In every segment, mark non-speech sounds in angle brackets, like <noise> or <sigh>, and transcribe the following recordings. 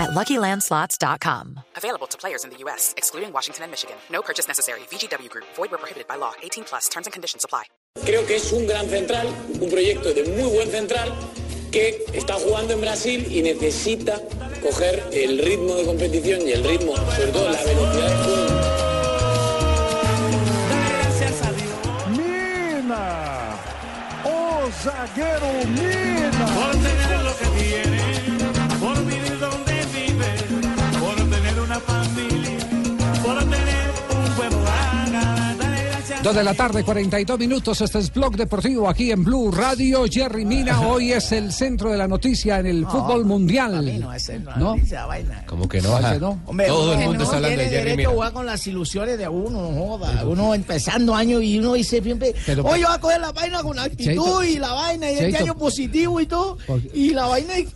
at LuckyLandSlots.com. Available to players in the U.S., excluding Washington and Michigan. No purchase necessary. VGW Group. Void where prohibited by law. 18 plus. Terms and conditions apply. Creo que es un gran central, un proyecto de muy buen central que está jugando en Brasil y necesita coger el ritmo de competición y el ritmo, sobre todo la velocidad de juego. Mina, o zagueiro Mina. por tener lo que tiene, Dos de la tarde, 42 minutos. Este es Blog Deportivo aquí en Blue Radio. Jerry Mina hoy es el centro de la noticia en el fútbol mundial. No, ese no, ¿No? esa vaina. Como que no, ajá. no. Hombre, Todo uno el mundo no está hablando de tiene Jerry derecho Mina. a jugar con las ilusiones de uno, no joda. Uno empezando año y uno dice siempre, Pero- oye, va a coger la vaina con actitud Cheito. y la vaina y este año positivo y todo. Y la vaina... y-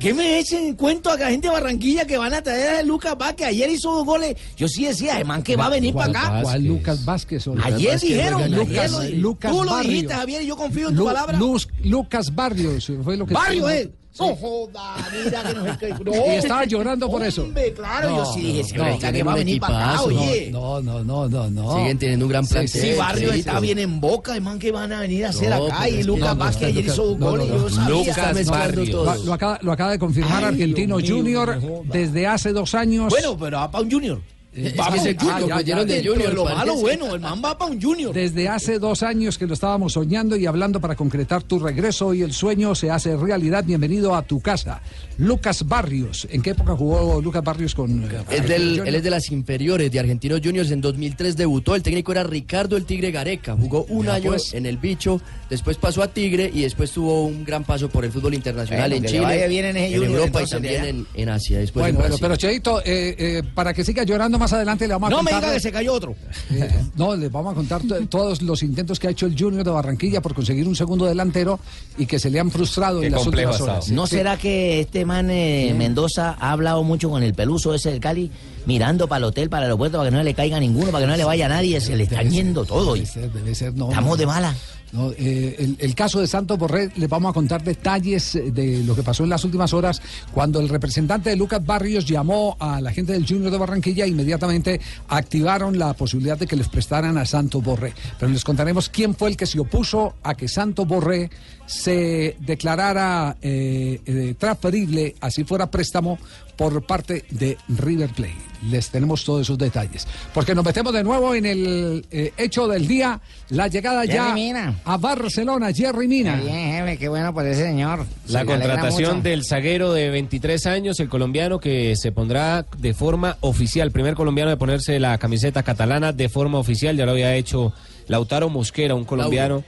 ¿Qué me echen en cuento a la gente de Barranquilla que van a traer a Lucas Vázquez? Ayer hizo dos goles. Yo sí decía, man, que va a venir para ¿Cuál- acá. cuál Lucas Vázquez? Ayer Vázquez dijeron, Lucas- lo di- Lucas Tú lo dijiste, Javier, y yo confío en tu Lu- palabra. Luz- Lucas Barrios fue lo que Barrio, eh. No joda, mira que no. <laughs> No. Y estaba llorando por eso. Hombre, claro, yo sí dije, no, diga que va a venir para acá, oye. No, no, no, no, no. Siguen teniendo un gran Sí, plantel. Sí, Barrio sí, está pero- bien en boca, hermano, que van a venir a hacer No, acá. pero Y Lucas no, no, Vázquez ayer hizo no, no, no. yo sabía. Lucas todo. Lo, lo acaba, lo acaba de confirmar Ay, Argentino Junior no desde hace dos años. Bueno, pero para un Junior. Eh, es ah, Junior. ya, ya, de Junior, Lo malo, bueno, el man va para un Junior. Desde hace dos años que lo estábamos soñando y hablando para concretar tu regreso y el sueño se hace realidad. Bienvenido a tu casa. Lucas Barrios. ¿En qué época jugó Lucas Barrios con eh, Es del- él es de las inferiores de Argentinos Juniors. En 2003 debutó. El técnico era Ricardo el Tigre Gareca. Jugó un Ya, año pues. en el bicho. Después pasó a Tigre y después tuvo un gran paso por el fútbol internacional Bueno, en Chile, en Junior, Europa y también en, en Asia. Después Bueno, en bueno, pero Cheito, eh, eh, para que siga llorando más adelante le vamos a No me contar. diga que se cayó otro. <laughs> Eh, no, les vamos a contar to- todos los intentos que ha hecho el Junior de Barranquilla por conseguir un segundo delantero y que se le han frustrado en las últimas horas. ¿No Sí. será que este man eh, Mendoza ha hablado mucho con el peluso ese del Cali, mirando para el hotel, para el aeropuerto, para que no le caiga ninguno, para que no le vaya a nadie? Se le están yendo todo. Debe y ser, debe ser, no. Estamos no. de mala. No, eh, el, caso de Santos Borré, les vamos a contar detalles eh, de lo que pasó en las últimas horas cuando el representante de Lucas Barrios llamó a la gente del Junior de Barranquilla inmediatamente activaron la posibilidad de que les prestaran a Santos Borré. Pero les contaremos quién fue el que se opuso a que Santos Borré se declarara eh, eh, transferible, así fuera préstamo, por parte de River Plate. Les tenemos todos esos detalles. Porque nos metemos de nuevo en el eh, hecho del día, la llegada ya Mina. a Barcelona, Jerry Mina. Bien, jefe, qué bueno por ese señor. La contratación del zaguero de 23 años, el colombiano que se pondrá de forma oficial, primer colombiano de ponerse la camiseta catalana de forma oficial, ya lo había hecho Lautaro Mosquera, un colombiano,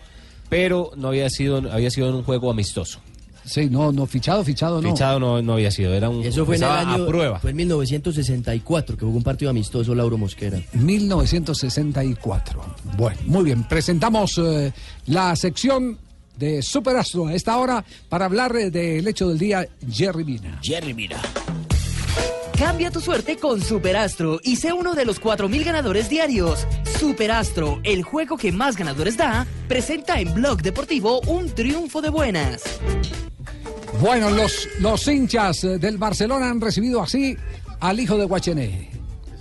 pero no había sido había sido en un juego amistoso. Sí, no, no, fichado, fichado, no. Fichado no, no había sido, era un Eso fue en el año. a prueba. Fue en 1964 que jugó un partido amistoso Lauro Mosquera. 1964. Bueno, muy bien. Presentamos eh, la sección de Superastro a esta hora para hablar eh, del hecho del día, Jerry Mina. Jerry, mira. Cambia tu suerte con Superastro y sé uno de los 4.000 ganadores diarios. Superastro, el juego que más ganadores da, presenta en Blog Deportivo un triunfo de buenas. Bueno, los, los hinchas eh, del Barcelona han recibido así al hijo de Guachené.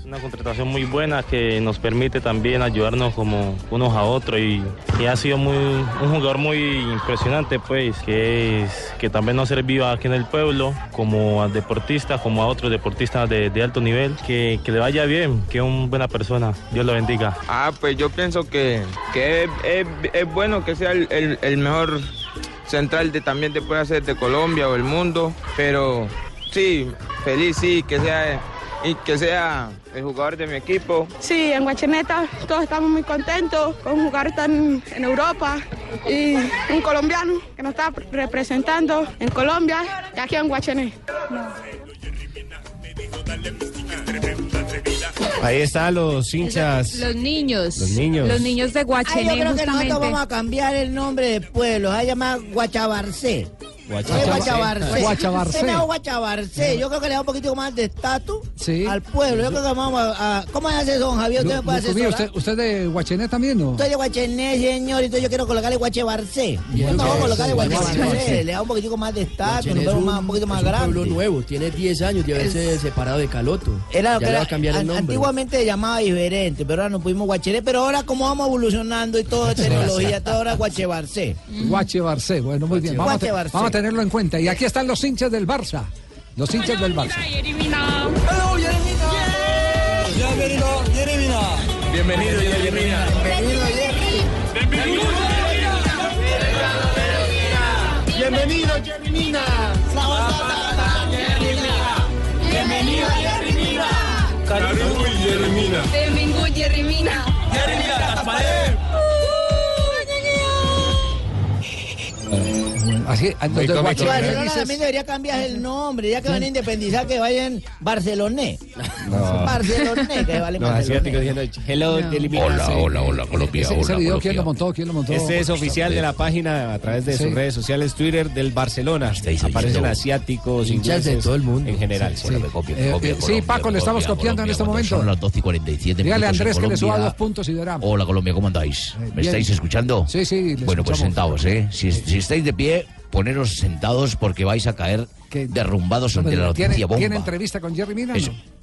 Una contratación muy buena que nos permite también ayudarnos como unos a otros y, y ha sido muy, un jugador muy impresionante pues que, es, que también nos ha servido aquí en el pueblo como a deportista, como a otros deportistas de, alto nivel, que, que le vaya bien, que es una buena persona, Dios lo bendiga. Ah, pues yo pienso que, que es bueno que sea el, el- el mejor central de también te puede hacer de Colombia o el mundo, pero sí, feliz sí, que sea y que sea el jugador de mi equipo. Sí, en Guacheneta todos estamos muy contentos con jugar tan en Europa y un colombiano que nos está representando en Colombia y aquí en Guachené. Ahí están los hinchas. Los niños. Los niños. Los niños de Guachené, Ay, yo creo que nosotros vamos a cambiar el nombre de pueblo. Se va a llamar Guachabarcé. Guachabarcé. Guachabarcé. Se me da Guachabarcé. Yo creo que le da un poquito más de estatus Sí. al pueblo. Yo creo que vamos a... a- ¿Cómo se hace eso, don Javier? ¿Usted me puede Lu- asesorar? ¿usted, ¿Usted de Guachené también no? Estoy de Guachené, señor, y entonces yo quiero colocarle Guachebarcé. Bien, Yo no voy a colocarle. Guachebarcé. Le da un poquitico más de estatus, un, más, un poquito más es un pueblo grande. nuevo, tiene 10 años de haberse separado de Caloto. Era lo ya que le va a cambiar el nombre. Antiguamente se llamaba diferente, pero ahora nos pusimos Guachené. Pero ahora, como vamos evolucionando y todo <laughs> tecnología, todo ahora Guachebarcé. Guache Barcé, bueno, muy bien. Vamos a, vamos a tenerlo en cuenta. Y aquí están los hinchas del Barça. Los hinchas del Barça. Bienvenido, Jeremina. Bienvenido, Jeremina. Bienvenido, Jeremina. Uy, Jeremina. Benvingut, Jerry Mina. Jeremina, Gasparé. Así, Muy de ¿no? Dices- también debería cambiar el nombre, ya que van a independizar, que vayan Barceloné. Barceloné, que vale Los asiáticos diciendo hello, eliminación. Hola, hola, hola, Colombia. Ese, ese hola, video, Colombia. ¿quién lo montó? ¿Quién lo montó? Este es oficial de la página a través de Sí. sus redes sociales, Twitter del Barcelona. Aparecen oyendo. asiáticos, Hinchas de ingleses, todo el mundo. en general. Sí. Bueno, me copia, me Eh, copia, eh, sí, Colombia, Paco, le estamos copia, copiando en este momento. Son las 12 y 47 Dígale a Andrés que le suba dos puntos y verá. Hola Colombia, ¿cómo andáis? Eh, ¿Me estáis escuchando? Sí, sí, Bueno, pues sentaos, ¿eh? Si, si estáis de pie, poneros sentados porque vais a caer Que- derrumbados ante la ¿Tiene, noticia bomba. ¿Tiene entrevista con Jerry Mina? Eso. no?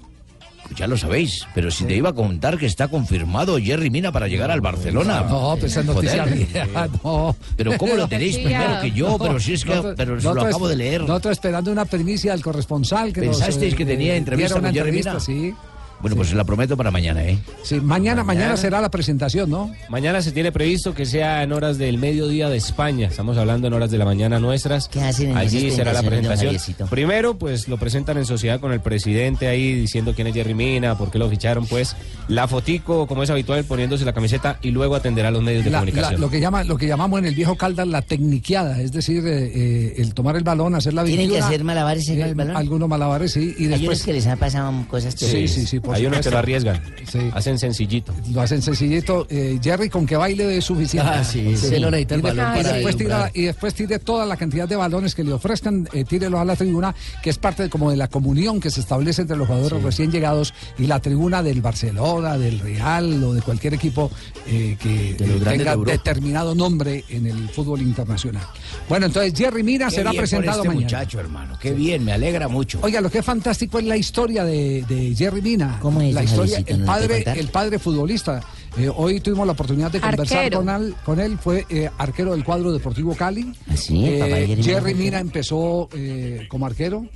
Ya lo sabéis, pero si te iba a contar que está confirmado Jerry Mina para llegar al Barcelona. No, pues esa es noticia <laughs> no. Pero ¿cómo lo tenéis Sí, primero que yo? pero si es que Nosotros- pero se lo acabo de leer. Nosotros esperando una primicia del corresponsal que nos, ¿Pensasteis eh, que tenía entrevista con Jerry entrevista, Mina? Sí, Bueno, pues se la prometo para mañana, ¿eh? sí. Mañana, mañana, Mañana. será la presentación, ¿no? Mañana se tiene previsto que sea en horas del mediodía de España. Estamos hablando en horas de la mañana nuestras. ¿Qué hacen en Allí será la presentación. Primero, pues lo presentan en sociedad con el presidente ahí diciendo quién es Jerry Mina, por qué lo ficharon, pues la fotico, como es habitual, poniéndose la camiseta y luego atenderá a los medios de La- la- comunicación. lo, que llama, lo que llamamos en el viejo Caldas la tecniqueada, es decir, eh, eh, el tomar el balón, hacer la ¿Tienen que 21, hacer malabares en eh, el balón? Algunos malabares, sí. Y Hay unos después que les han pasado cosas Sí, terribles. sí, sí, por Hay unos que lo arriesgan, Sí. hacen sencillito. lo hacen sencillito. Eh, Jerry, con que baile es suficiente. Ah, sí, necesita y, el y después tira, deslumbrar. y después tire toda la cantidad de balones que le ofrezcan, eh, tírelos a la tribuna, que es parte de- como de la comunión que se establece entre los jugadores recién llegados y la tribuna del Barcelona, del Real o de cualquier equipo eh, que De de tenga determinado nombre en el fútbol internacional. Bueno, entonces Jerry Mina Qué será bien por presentado este mañana. muchacho, hermano. Qué bien, me alegra mucho. Oiga, lo que es fantástico es la historia de, de Jerry Mina. ¿Cómo es, La don historia, el ¿Nos puede padre, el padre futbolista. Eh, hoy tuvimos la oportunidad de conversar con él, con él. Fue eh, arquero del cuadro Deportivo Cali. ¿Ah, sí? ¿El papá de Eh, Jerry Mina Jerry Mina arquero? empezó eh, como arquero.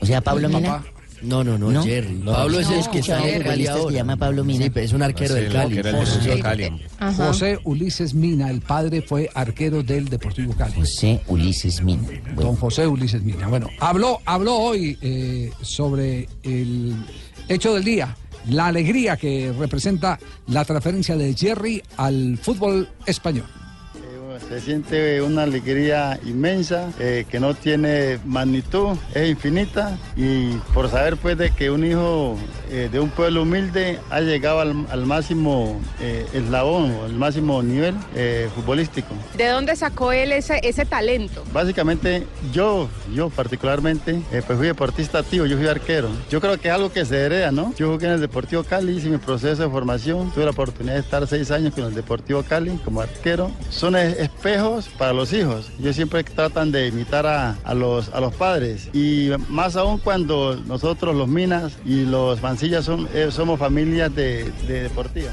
O sea, Pablo Mina. papá. No, no, no, ¿No? Jerry. No, Pablo es no, el que está en el se llama Pablo Mina. Sí, pero es un arquero del Cali. José Ulises Mina, el padre fue arquero del Deportivo Cali. José Ulises Mina. Don Bueno, José Ulises Mina. Bueno, habló, habló hoy eh, sobre el hecho del día, la alegría que representa la transferencia de Jerry al fútbol español. Se siente una alegría inmensa eh, que no tiene magnitud, es infinita y por saber pues de que un hijo eh, de un pueblo humilde ha llegado al, al máximo eh, eslabón, el máximo nivel eh, futbolístico. ¿De dónde sacó él ese, ese talento? Básicamente yo, yo particularmente, pues fui deportista activo, yo fui arquero. Yo creo que es algo que se hereda, ¿no? Yo jugué en el Deportivo Cali, hice mi proceso de formación, tuve la oportunidad de estar seis años con el Deportivo Cali como arquero. Son es- espejos para los hijos. Yo siempre tratan de imitar a, los, a los padres y más aún cuando nosotros los Minas y los Mancillas eh, somos familias de, de deportiva.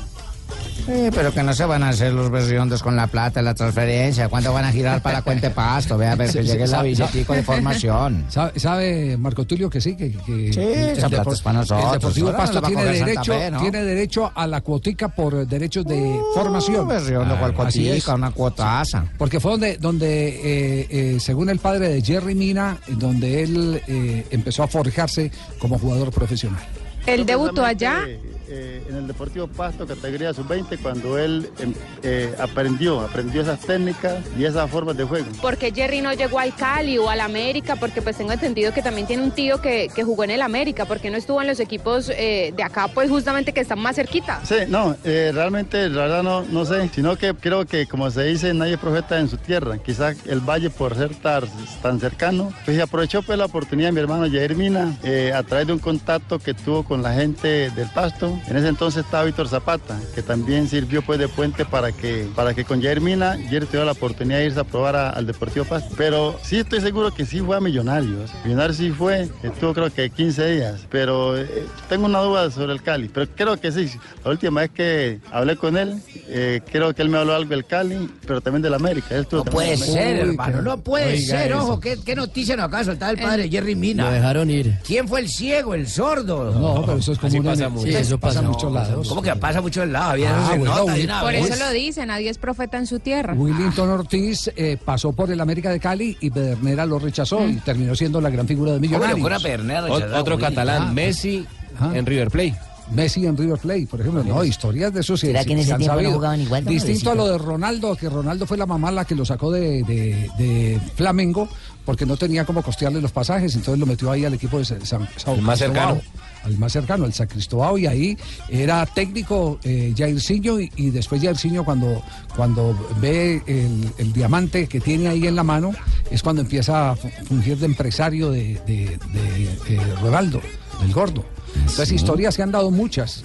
Sí, pero que no se van a hacer los berriondos con la plata, la transferencia. ¿Cuándo van a girar para la cuenta de pasto? Vea, a ver, que Sí, llegue sí, la billetico de formación. <laughs> ¿Sabe, sabe Marco Tulio que sí? Que, que Sí, el, esa plata es para nosotros. el Deportivo Pasto tiene derecho, Fe, ¿no? tiene derecho a la cuotica por derechos de formación. berriondo, cual Ah, así es. cuotica, una cuotaza. Porque fue donde, donde eh, eh, según el padre de Jerry Mina, donde él eh, empezó a forjarse como jugador profesional. ¿Él debutó allá? Eh, en el Deportivo Pasto, categoría sub-20, cuando él em, eh, aprendió, aprendió esas técnicas y esas formas de juego. Porque Jerry no llegó al Cali o al América, porque pues tengo entendido que también tiene un tío que, que jugó en el América, porque no estuvo en los equipos eh, de acá, pues justamente que están más cerquita. Sí, no, realmente, la verdad no, no sé, sino que creo que como se dice, nadie es profeta en su tierra. Quizás el Valle por ser tar- tan cercano, pues aprovechó pues la oportunidad de mi hermano Jair Mina a través de un contacto que tuvo con la gente del Pasto. En ese entonces estaba Víctor Zapata, que también sirvió pues de puente para que, para que con Jair Mina, Jair tuviera la oportunidad de irse a probar a- al Deportivo Pasto. Pero sí estoy seguro que sí fue a Millonarios. Millonarios sí fue, estuvo creo que 15 días, pero eh, tengo una duda sobre el Cali, pero creo que sí. La última vez que hablé con él, eh, creo que él me habló algo del Cali, pero también del América. Él estuvo No puede ser, hermano, no puede Oiga ser, eso. ojo, ¿qué, qué noticia nos acaba de soltar el padre Jerry Mina? Lo dejaron ir. ¿Quién fue el ciego, el sordo? No, pero eso es como una- Sí, eso pasa no, muchos lados. ¿Cómo que pasa mucho en lados? Ah, se bueno, nota Will- Por eso lo dice, nadie es profeta en su tierra. Willington Ortiz eh, pasó por el América de Cali y Pedernera lo rechazó y terminó siendo la gran figura de Millonarios. fuera Pedernera rechazar a Ot- otro catalán, Ah, Messi ah. en River Plate. Messi en River Plate, por ejemplo. No, historias de eso sí, ¿Será sí que en ese tiempo no jugaban igual, Distinto a lo de Ronaldo, que Ronaldo fue la mamá la que lo sacó de, de- de Flamengo porque no tenía cómo costearle los pasajes, entonces lo metió ahí al equipo de San, San- más cercano. Al más cercano, al San Cristóbal, y ahí era técnico eh, Jairzinho y, y después Jairzinho cuando, cuando ve el, diamante que tiene ahí en la mano es cuando empieza a fu- fungir de empresario de, de, eh, del gordo. Entonces sí? historias se han dado muchas.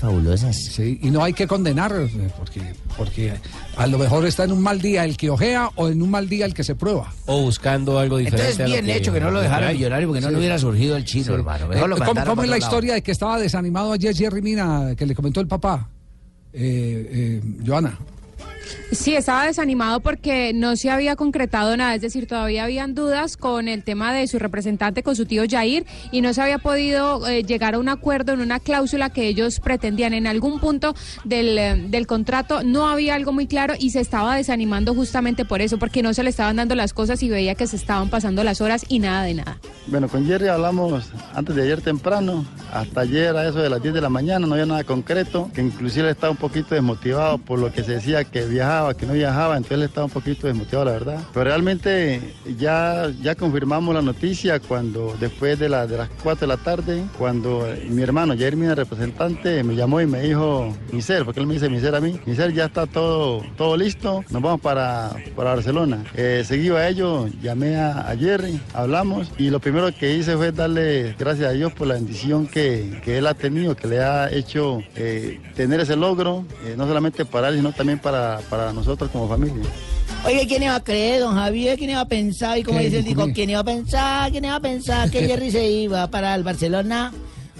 fabulosas. Sí, y no hay que condenar, eh, porque, porque a lo mejor está en un mal día el que ojea o en un mal día el que se prueba. O buscando algo diferente. Entonces, a lo bien hecho que no lo dejaron hay. millonario porque no Sí. le hubiera surgido el chino, Sí. hermano. Eh, lo ¿Cómo, es la lado. historia de que estaba desanimado ayer Jerry Mina, que le comentó el papá? Eh, eh, Joana. Sí, estaba desanimado porque no se había concretado nada, es decir, todavía habían dudas con el tema de su representante, con su tío Jair, y no se había podido eh, llegar a un acuerdo en una cláusula que ellos pretendían. En algún punto del, eh, del contrato no había algo muy claro y se estaba desanimando justamente por eso, porque no se le estaban dando las cosas y veía que se estaban pasando las horas y nada de nada. Bueno, con Jerry hablamos antes de ayer temprano, hasta ayer a eso de las 10 de la mañana, no había nada concreto, que inclusive estaba un poquito desmotivado por lo que se decía que viajaba, que no viajaba, entonces él estaba un poquito desmotivado, la verdad. Pero realmente ya, ya confirmamos la noticia cuando después de, la, de las 4 de la tarde, cuando mi hermano Jair Mina, representante, me llamó y me dijo, Miser, porque él me dice Miser a mí, Miser, ya está todo, todo listo, nos vamos para, para Barcelona. Eh, seguido a ello, llamé a, a Jerry, hablamos y lo primero que hice fue darle gracias a Dios por la bendición que, que él ha tenido, que le ha hecho eh, tener ese logro, eh, no solamente para él, sino también para, para nosotros como familia. Oye, ¿quién iba a creer, don Javier? ¿Quién iba a pensar? Y como dice el dijo, ¿Cómo? ¿quién iba a pensar? ¿Quién iba a pensar que Jerry se iba para el Barcelona?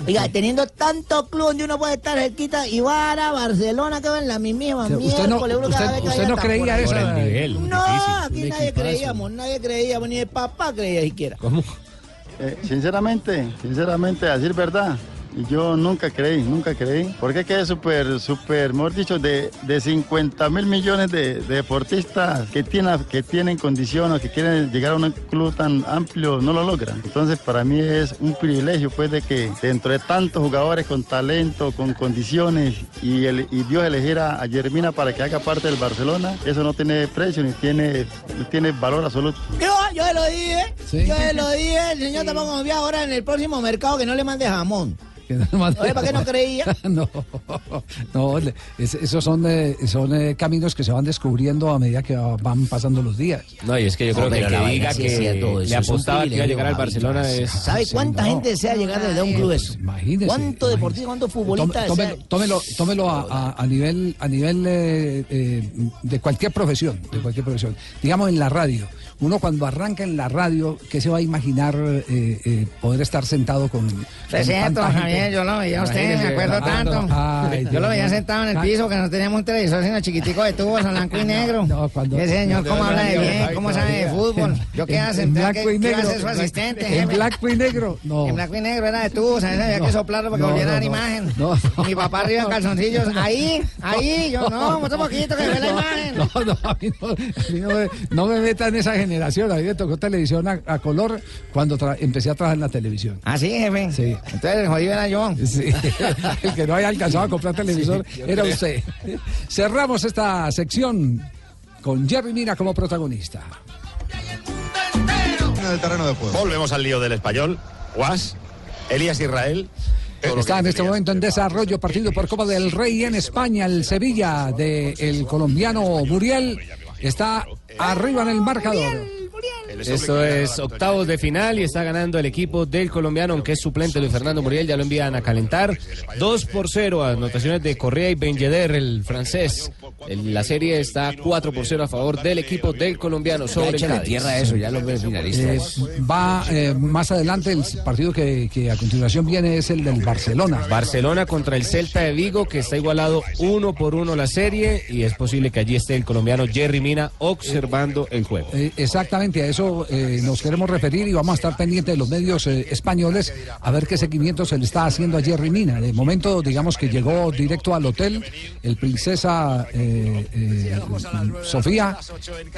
Oiga, teniendo tanto club donde uno puede estar cerquita y a Barcelona, que va en la misma sea, usted no- usted- usted creía eso. El nivel, No, difícil. aquí nadie creíamos, nadie creíamos, ni el papá creía siquiera. ¿Cómo? Eh, sinceramente, sinceramente, a decir verdad, yo nunca creí, nunca creí. Porque quedé súper, súper, mejor dicho, de, de 50 mil millones de, de deportistas que tienen, que tienen condiciones, que quieren llegar a un club tan amplio, no lo logran. Entonces, para mí es un privilegio, pues, de que dentro de tantos jugadores con talento, con condiciones, y, el, y Dios eligiera a Jermina para que haga parte del Barcelona, eso no tiene precio ni tiene, ni tiene valor absoluto. Yo, yo se lo dije, Sí. yo se lo dije, el señor tampoco confía ahora en el próximo mercado que no le mande jamón. ¿Para qué no <laughs> creía? no, no, es- esos son, eh, son eh, caminos que se van descubriendo a medida que va- van pasando los días. No, y es que yo creo No, que el que diga que cierto, le apostaba que iba a llegar al Barcelona es... ¿Sabe cuánta no. gente desea llegar desde un club eso? Imagínese. ¿Cuánto deportista, cuánto futbolista Tome- desea? tómelo, tómelo, tómelo a, a- a nivel, a nivel eh, eh, de cualquier profesión, de cualquier profesión. Digamos en la radio. Uno cuando arranca en la radio, ¿qué se va a imaginar eh, eh, poder estar sentado con, con Es cierto, tanta gente? Javier, yo lo veía a usted, me acuerdo tanto. Ay, yo lo veía sentado en el piso porque no teníamos un televisor sino chiquitico de tubos en blanco y <laughs> negro. Ese señor, ¿cómo habla de bien? ¿Cómo sabe de fútbol? Yo hace, en ¿qué- qué ser su asistente, En blanco y negro. No. En blanco y negro era de tubos, a veces había No. que soplarlo para que No, volviera a dar no, no. imagen. No, mi papá arriba en calzoncillos, ahí, ahí, yo no, otro poquito que ve la imagen. No, no, a mí no, no me, no me meta en esa generación. A mí me tocó televisión a, a color cuando tra- empecé a trabajar en la televisión. Ah, sí, jefe. Sí. Entonces el jodido era yo. Sí. <laughs> El que no haya alcanzado a comprar televisor Sí, era creo. usted. Cerramos esta sección con Jerry Mina como protagonista. En el terreno de juego. Volvemos al lío del español. Guas, Elías Israel. Está en este momento en desarrollo partido por Copa del Rey en España. El Sevilla del colombiano Muriel está arriba en el marcador. Esto es octavos de final y está ganando el equipo del colombiano, aunque es suplente Luis Fernando Muriel, ya lo envían a calentar. 2 por 0, anotaciones de Correa y Ben Yedder, el francés. El- La serie está 4 por 0 a favor del equipo del colombiano sobre Cádiz. tierra eso, ya los ves Eh, finalistas. va eh, más adelante el partido que, que a continuación viene es el del Barcelona. Barcelona contra el Celta de Vigo, que está igualado uno por uno la serie, y es posible que allí esté el colombiano Jerry Mina observando el juego. Eh, exactamente, a eso eh, nos queremos referir y vamos a estar pendientes de los medios eh, españoles a ver qué seguimiento se le está haciendo a Jerry Mina. De momento, digamos que llegó directo al hotel el Princesa eh, eh, Sofía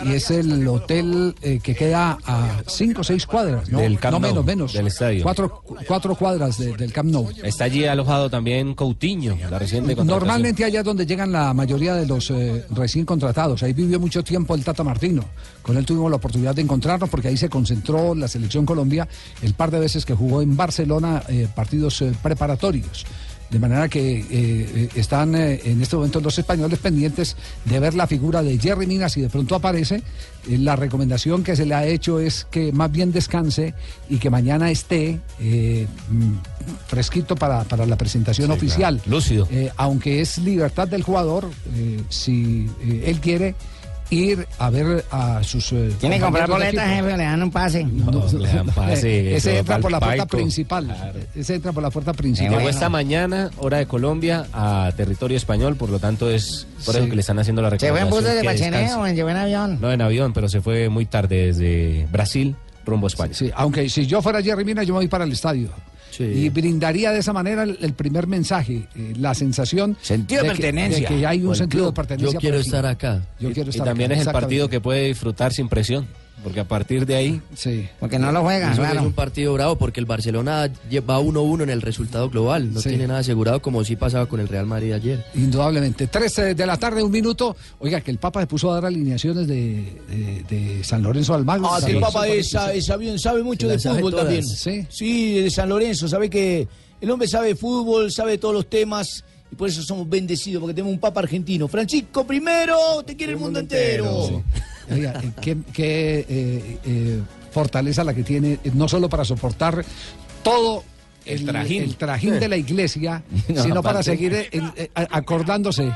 y es el hotel eh, que queda a cinco o seis cuadras, ¿no? Del Camp no menos, menos. del estadio. Cuatro, cuatro cuadras de- del Camp Nou. Está allí alojado también Coutinho, la reciente. Normalmente allá es donde llegan la mayoría de los eh, recién contratados. Ahí vivió mucho tiempo el Tata Martino. Con él tuvimos la oportunidad de encontrarnos porque ahí se concentró la selección Colombia el par de veces que jugó en Barcelona eh, partidos eh, preparatorios. De manera que eh, están eh, en este momento los españoles pendientes de ver la figura de Jerry Mina. Si de pronto aparece, eh, la recomendación que se le ha hecho es que más bien descanse y que mañana esté mm, fresquito para, para la presentación Sí, oficial. claro. Lúcido. Aunque es libertad del jugador, si él quiere ir a ver a sus. eh, Tiene que comprar boletas, jefe, le dan un pase. le dan pase, Eh, ese eso, entra por la puerta principal. Ese entra por la puerta Llegó principal. esta mañana, hora de Colombia, a territorio español, por lo tanto es por eso Sí. que le están haciendo la ¿Se fue en recomendación. bus desde descanse. o en en avión? No, en avión, pero se fue muy tarde desde Brasil rumbo a España. Sí, aunque si yo fuera Jerry Mina, yo me voy para el estadio. Y brindaría de esa manera el, el primer mensaje, eh, la sensación Sentido de que- pertenencia. de que hay un sentido club. de pertenencia. Yo quiero estar acá. Yo Y- quiero y estar también acá, es el partido que puede disfrutar sin presión, porque a partir de ahí... Sí. Porque no lo juega, Eso claro. Es un partido bravo porque el Barcelona va 1-1 en el resultado global. No Sí. tiene nada asegurado como sí pasaba con el Real Madrid ayer. Indudablemente. 13 de la tarde, un minuto. Oiga, que el Papa se puso a dar alineaciones de, de- de San Lorenzo Almagro. Ah, que el Papa es, sabe, sabe- sabe mucho de fútbol todas. también. Sí. de San Lorenzo, sabe que el hombre sabe de fútbol, sabe de todos los temas y por eso somos bendecidos, porque tenemos un Papa argentino. Francisco primero, te quiere el mundo entero. Oiga, eh, qué, qué, eh, eh, fortaleza la que tiene, no solo para soportar todo el, trajín. el trajín de la iglesia, <laughs> No, sino para seguir acordándose.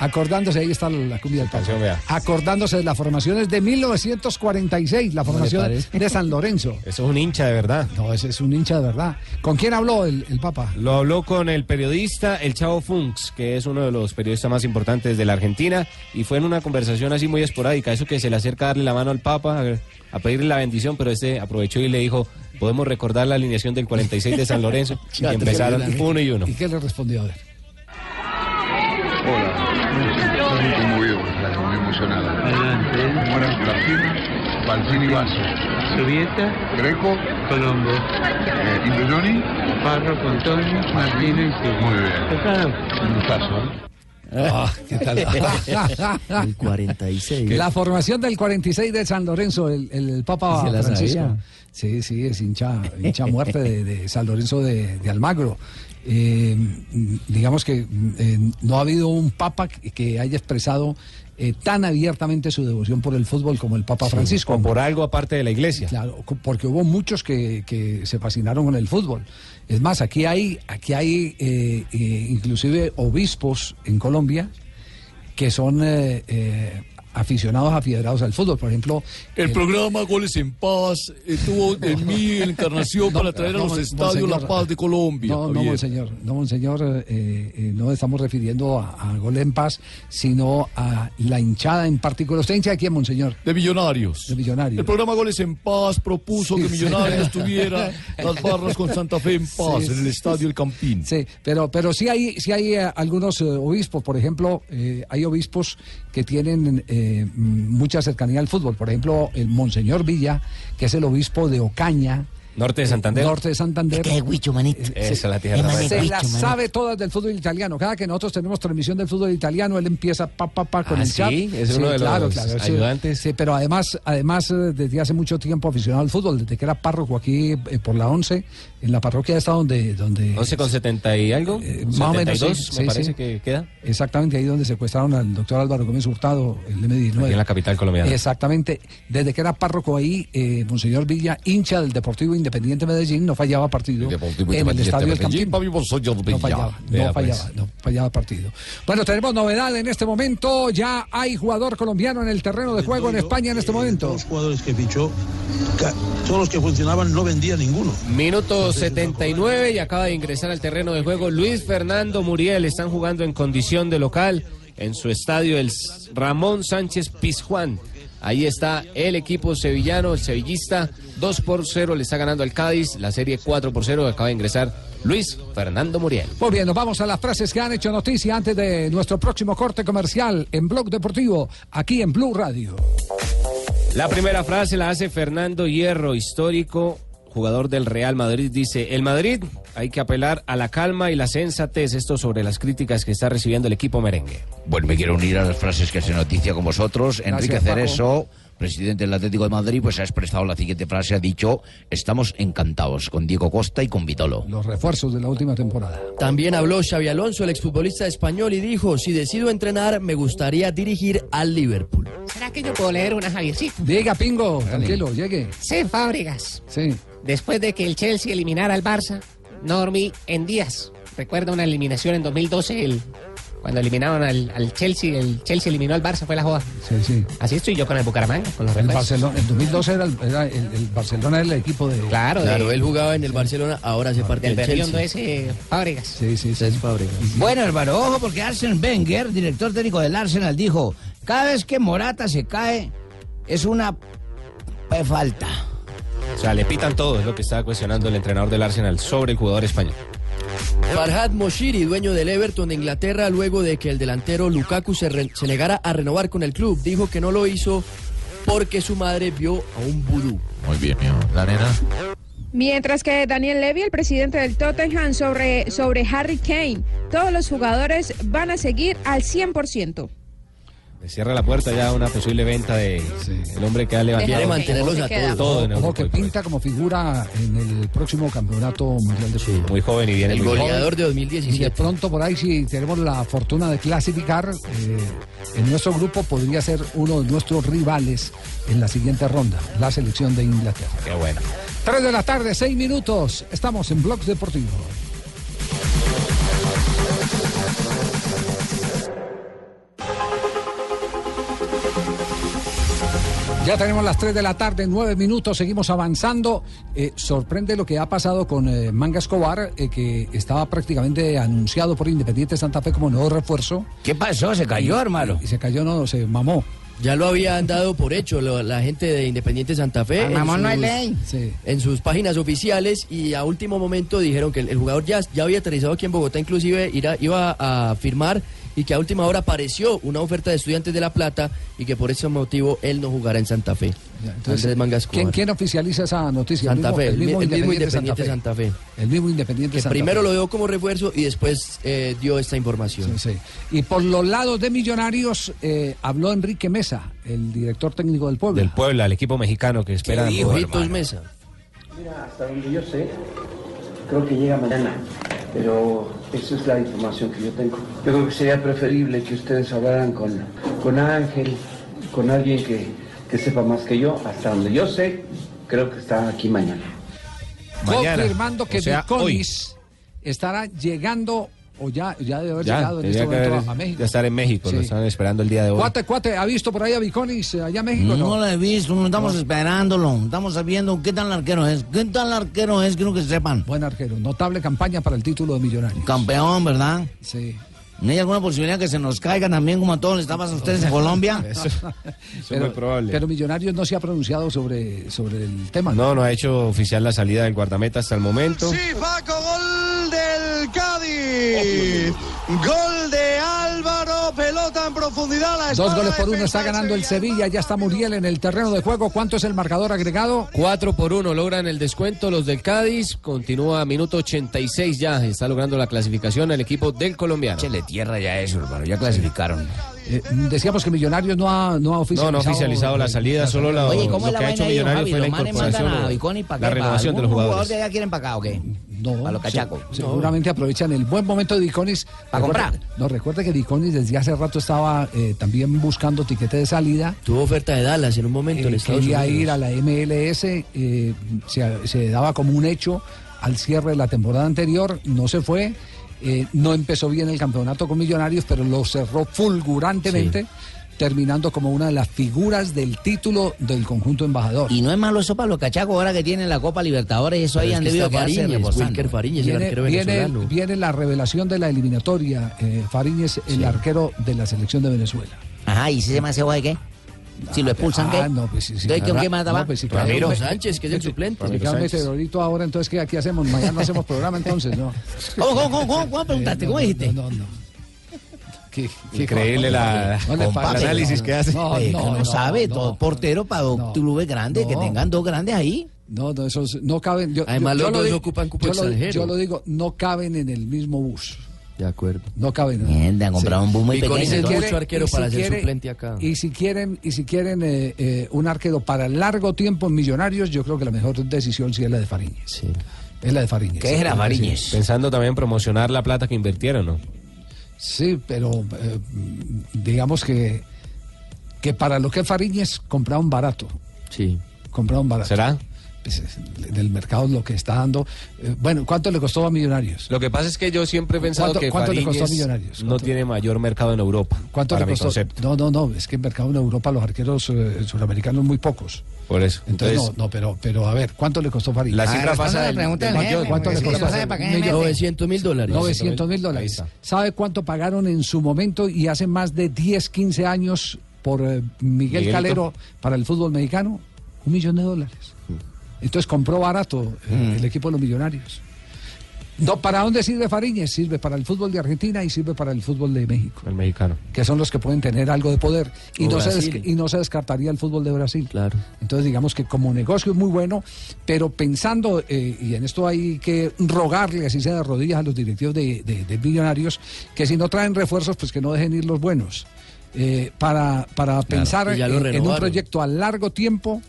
Acordándose, ahí está la cumbia del vea. Acordándose de las formaciones de 1946, la ¿Cómo le formación de San Lorenzo. <laughs> Eso es un hincha de verdad. No, ese es un hincha de verdad. ¿Con quién habló el, el Papa? Lo habló con el periodista El Chavo Funks, que es uno de los periodistas más importantes de la Argentina, y fue en una conversación así muy esporádica, eso que se le acerca a darle la mano al Papa, a, a pedirle la bendición, pero este aprovechó y le dijo, podemos recordar la alineación del 46 de San Lorenzo, <laughs> y empezaron uno y uno. ¿Y qué le respondió? A ver. Estoy muy conmovido, muy emocionado. Adelante. Mora Martín, Balcini Vaso. Subieta. Greco. Colombo. Eh, Induyoni. Parro, Contoni, Martínez. Muy bien. Un gustazo, ¿eh? Ah, ¿qué tal? <laughs> El 46. La formación del 46 de San Lorenzo, el, el Papa Se la Francisco. sabía. Sí, sí, es hincha, hincha muerte de, de San Lorenzo de, de Almagro. Eh, digamos que eh, no ha habido un Papa que, haya expresado eh, tan abiertamente su devoción por el fútbol como el Papa Sí, Francisco. o por algo aparte de la iglesia. Claro, porque hubo muchos que, que se fascinaron con el fútbol. Es más, aquí hay, aquí hay inclusive obispos en Colombia que son aficionados afierados al fútbol. Por ejemplo, El programa Goles en Paz eh, tuvo en mí encarnación <laughs> para traer a los estadios monseñor. la paz de Colombia. No, no, monseñor, no, monseñor, eh, eh, no estamos refiriendo a, a Gol en Paz, sino a la hinchada en particular. ¿Usted hincha de quién, monseñor? De Millonarios. De Millonarios. El programa Goles en Paz propuso Sí, que sí. Millonarios tuviera <laughs> las barras con Santa Fe en paz Sí, en el sí, estadio El Campín. Sí, pero, pero sí hay, sí hay eh, algunos eh, obispos, por ejemplo, eh, hay obispos que tienen eh, mucha cercanía al fútbol. Por ejemplo, el Monseñor Villa, que es el obispo de Ocaña. Norte de Santander. Norte de Santander. Es huicho, manito. Esa es la tierra. Se Huicho, la manito. sabe todas del fútbol italiano. Cada que nosotros tenemos transmisión del fútbol italiano, él empieza pa pa pa con Ah, el chat. ¿sí? Es uno de los sí. ayudantes. Sí, pero además, además eh, desde hace mucho tiempo aficionado al fútbol, desde que era párroco aquí eh, por la 11, en la parroquia está donde, donde 11 con 70 y algo. Eh, más o menos, 72, sí, me sí, parece sí. que queda. Exactamente, ahí donde secuestraron al doctor Álvaro Gómez Hurtado, el M19. Aquí en la capital colombiana. Exactamente. Desde que era párroco ahí, eh, Monseñor Villa, hincha del Deportivo Independiente Medellín, no fallaba partido en el Independiente Estadio del Medellín, Campín. No fallaba, no pues. fallaba, no fallaba partido. Bueno, tenemos novedad en este momento. Ya hay jugador colombiano en el terreno de juego en España en este momento. Los jugadores que fichó, todos los que funcionaban no vendía ninguno. Minuto 79 y acaba de ingresar al terreno de juego Luis Fernando Muriel. Están jugando en condición de local en su estadio el Ramón Sánchez Pizjuán. Ahí está el equipo sevillano, el sevillista. 2 por 0 le está ganando al Cádiz. La serie 4 por 0 acaba de ingresar Luis Fernando Muriel. Muy bien, nos vamos a las frases que han hecho noticia antes de nuestro próximo corte comercial en Blog Deportivo, aquí en Blue Radio. La primera frase la hace Fernando Hierro, histórico jugador del Real Madrid. Dice, el Madrid hay que apelar a la calma y la sensatez. Esto sobre las críticas que está recibiendo el equipo merengue. Bueno, me quiero unir a las frases que hace noticia con vosotros. Enrique Paco. Cerezo, presidente del Atlético de Madrid, pues ha expresado la siguiente frase, ha dicho, estamos encantados con Diego Costa y con Vitolo. Los refuerzos de la última temporada. También habló Xavi Alonso, el exfutbolista español, y dijo, si decido entrenar, me gustaría dirigir al Liverpool. ¿Será que yo puedo leer una Javiercita? Diga, Pingo, tranquilo, llegue. Sí, Fábregas. Sí. Después de que el Chelsea eliminara al Barça, no dormí en días. Recuerdo una eliminación en 2012, el- cuando eliminaron al, al Chelsea, el Chelsea eliminó al Barça, fue la joda. Sí, sí. Así estoy yo con el Bucaramanga, con los El refuerzos. Barcelona, en 2012 era, el, era el- el Barcelona era el equipo de... Claro, Claro, de- él jugaba en el Barcelona, ahora se parte del Chelsea. ese Fábregas. Sí, sí, sí. Es Fábregas. Bueno, hermano, ojo porque Arsene Wenger, director técnico del Arsenal, dijo, cada vez que Morata se cae, es una pues, falta. O sea, le pitan todo, es lo que estaba cuestionando el entrenador del Arsenal sobre el jugador español. Farhad Moshiri, dueño del Everton de Inglaterra, luego de que el delantero Lukaku se, re- se negara a renovar con el club, dijo que no lo hizo porque su madre vio a un vudú. Muy bien, mío. La nena. Mientras que Daniel Levy, el presidente del Tottenham, sobre, sobre Harry Kane, todos los jugadores van a seguir al 100%. Le cierra la puerta ya a una posible venta de el hombre que ha levantado. Quiere mantenerlos a todos. Todo Ojo que pinta como figura en el próximo campeonato mundial de fútbol. Muy joven y viene El bien. goleador de Y de 2017. pronto por ahí, si tenemos la fortuna de clasificar, eh, en nuestro grupo podría ser uno de nuestros rivales en la siguiente ronda, la selección de Inglaterra. Qué bueno. 3 de la tarde, 6 minutos. Estamos en Blogs Deportivo. Ya tenemos las 3 de la tarde, 9 minutos, seguimos avanzando. Eh, sorprende lo que ha pasado con eh, Manga Escobar, eh, que estaba prácticamente anunciado por Independiente Santa Fe como nuevo refuerzo. ¿Qué pasó? ¿Se cayó, Y- hermano? Y se cayó, no, se mamó. Ya lo habían dado por hecho lo- la gente de Independiente Santa Fe. En mamón no hay sus- ley. Sí. en sus páginas oficiales y a último momento dijeron que el, el jugador ya, ya había aterrizado aquí en Bogotá, inclusive ira- iba a firmar y que a última hora apareció una oferta de estudiantes de La Plata y que por ese motivo él no jugará en Santa Fe. Entonces, Andrés Manga Escobar. ¿quién, quién oficializa esa noticia? Santa el mismo, Fe, el mismo el mismo Independiente, Santa Fe. Santa Fe. El mismo Independiente Que Santa primero Fe. lo dio como refuerzo y después eh, dio esta información. Sí, sí. Y por los lados de Millonarios eh, habló Enrique Mesa, el director técnico del pueblo. Del Puebla, el equipo mexicano que espera. Mesa. Mira, hasta donde yo sé, creo que llega mañana, pero esa es la información que yo tengo. Yo creo que sería preferible que ustedes hablaran con, con Ángel, con alguien que, que sepa más que yo. Hasta donde yo sé, creo que está aquí mañana. Mañana, Confirmando que o sea, estará llegando, o ya, ya debe haber Ya, llegado en este momento haber- a, México. ya estar en México, lo están esperando el día de hoy. Cuate, cuate, ¿ha visto por ahí a Viconis allá en México? No lo he visto, no estamos esperándolo. Estamos sabiendo qué tal arquero es. ¿Qué tal arquero es? Quiero que sepan. Buen arquero, notable campaña para el título de Millonarios. Campeón, ¿verdad? Sí. ¿No hay alguna posibilidad que se nos caigan también como a todos les está pasando a ustedes en Colombia? <laughs> pero, pero Millonarios no se ha pronunciado sobre, sobre el tema. No, no ha hecho oficial la salida del guardameta hasta el momento. Sí, Paco, gol del Cádiz. Gol de Álvaro, pelota en profundidad. La Dos goles por uno está ganando el Sevilla, ya está Muriel en el terreno de juego. ¿Cuánto es el marcador agregado? 4 por 1 logran el descuento los del Cádiz. Continúa minuto 86 ya. Está logrando la clasificación el equipo del colombiano. Tierra ya a eso, hermano. Ya clasificaron. Eh, decíamos que Millonarios no ha, no ha oficializado. no ha oficializado la salida, solo la- Oye, ¿cómo lo es la que ha hecho Millonarios fue la ¿Los manes mandan incorporación a renovación de los jugadores. de allá quieren para acá o qué? No, Para los se- cachacos. seguramente aprovechan el buen momento de Diconis. ¿Para comprar? No, recuerde que Diconis desde hace rato estaba eh, también buscando tiquete de salida. Tuvo oferta de Dallas en un momento en Eh, Estados quería Unidos. ir a la MLS, eh, se, se daba como un hecho al cierre de la temporada anterior, no se fue, eh, no empezó bien el campeonato con Millonarios, pero lo cerró fulgurantemente, terminando como una de las figuras del título del conjunto embajador. Y no es malo eso para los cachacos ahora que tienen la Copa Libertadores, eso Pero ahí es han debido quedarse Fariñez, viene la revelación de la eliminatoria, eh, Fariñez, el arquero de la selección de Venezuela. Ajá, ¿y si se me hace de qué? Si lo expulsan, ¿qué? Ah, no, pues sí, sí. Entonces, ¿con Ra- qué no, va? pues sí, Ramiro claro. Sánchez, que es el suplente. Si queda un meteorito ahora, entonces, ¿qué, ¿aquí hacemos? Mañana no hacemos programa, entonces, ¿no? ¿Cómo, cómo, cómo, cómo, cómo preguntaste? ¿Cómo dijiste? No, no, no. ¿Qué- qué- Increíble la- el análisis que hace. No, no, que no, no, sabe, no. todo portero para dos clubes grandes, que tengan dos grandes ahí. No, no, esos no caben. Yo, Además, yo- yo los lo dos digo- ocupan cupo yo lo-. Yo lo digo, no caben en el mismo bus. De acuerdo. No caben. Mierda, han comprado un bus muy Biconi pequeño. es entonces. mucho arquero y si para ser quiere- suplente acá. Y si quieren, y si quieren eh, eh, un arquero para largo tiempo en Millonarios, yo creo que la mejor decisión sí es la de Fariñez. Es la de Fariñez. ¿Qué era Sí, Fariñez? sí. Pensando también en promocionar la plata que invirtieron, ¿no? Sí, pero eh, digamos que, que para lo que es Fariñez compraron barato. Sí. Compraron barato. ¿Será? Pues, del mercado lo que está dando. eh, bueno, ¿cuánto le costó a Millonarios? Lo que pasa es que yo siempre he pensado ¿Cuánto- que cuánto le costó a Fariñez Millonarios? no tiene mayor mercado en Europa. ¿Cuánto para le mi costó? concepto. No, no, no, es que en mercado en Europa los arqueros eh, sudamericanos muy pocos. Por eso. Entonces, Entonces, no, no, pero, pero a ver, ¿cuánto le costó Fariñez? La cifra Ah, pasa responda del- la pregunta del del mayor. jefe, ¿Cuánto le porque costó? si no sabe para qué me Un millón. 900 mil dólares. 900 mil dólares. ¿Sabe cuánto pagaron en su momento y hace más de 10, 15 años por eh, Miguel Miguelito. Calero para el fútbol mexicano? Un millón de dólares. Entonces compró barato eh, el equipo de los millonarios. No, ¿Para dónde sirve Fariñez? Sirve para el fútbol de Argentina y sirve para el fútbol de México, El mexicano. que son los que pueden tener algo de poder. Y, O no se, Brasil. y no se descartaría el fútbol de Brasil. Claro. Entonces, digamos que como negocio es muy bueno, pero pensando, eh, y en esto hay que rogarle, así sea de rodillas, a los directivos de, de- de millonarios, que si no traen refuerzos, pues que no dejen ir los buenos. Eh, para para pensar en- en, un proyecto a largo tiempo,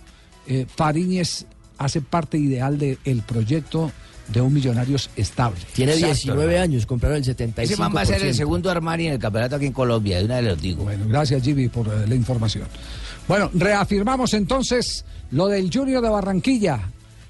eh, Fariñez hace parte ideal del proyecto de un Millonarios estable. Tiene Exacto, 19 hermano. años, compraron el 75%. Ese man va a ser el segundo armario en el campeonato aquí en Colombia, de una vez los digo. Bueno, gracias Jimmy por eh, la información. Bueno, reafirmamos entonces lo del Junior de Barranquilla.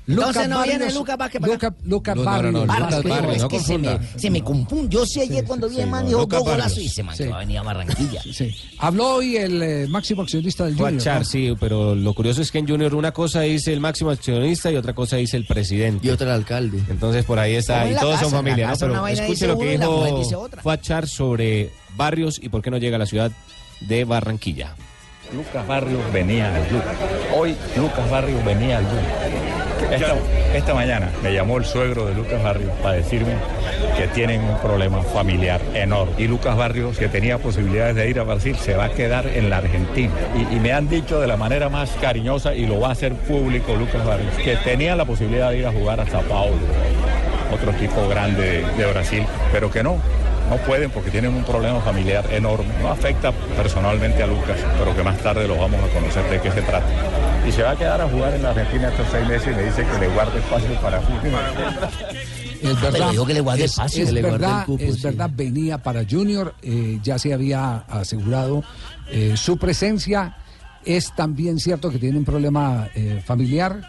Entonces no Barrios- viene Lucas Vázquez para acá. Lucas, Lucas No, no, no, Barrios. Lucas es no que se me, se me confunde. Yo sé ayer cuando vi el man dijo Lucas dos golazos y se que va a venir a Barranquilla. Sí. Habló hoy el eh, máximo accionista del Fue a Junior. Char, ¿no? sí, pero lo curioso es que en Junior una cosa dice el máximo accionista y otra cosa dice el presidente. Y otra el alcalde. Entonces por ahí está, y todos son casa, familia, Pero escuche lo que dijo. Fuachar sobre Barrios y por qué no llega a la ciudad de Barranquilla. Lucas Barrios venía al club. Hoy Lucas Barrios venía al club. Esta, esta mañana me llamó el suegro de Lucas Barrios para decirme que tienen un problema familiar enorme. Y Lucas Barrios, que tenía posibilidades de ir a Brasil, se va a quedar en la Argentina. Y, y me han dicho de la manera más cariñosa, y lo va a hacer público Lucas Barrios, que tenía la posibilidad de ir a jugar a Sao Paulo, otro equipo grande de, de Brasil, pero que no, no pueden porque tienen un problema familiar enorme. No afecta personalmente a Lucas, pero que más tarde lo vamos a conocer de qué se trata. Y se va a quedar a jugar en la Argentina estos seis meses y me dice que le guarde espacio para fútbol. Es Pero verdad, dijo que le guarde es, espacio. es Que le guarde verdad, el cupo, es sí. verdad, venía para Junior, eh, ya se había asegurado eh, su presencia. Es también cierto que tiene un problema eh, familiar,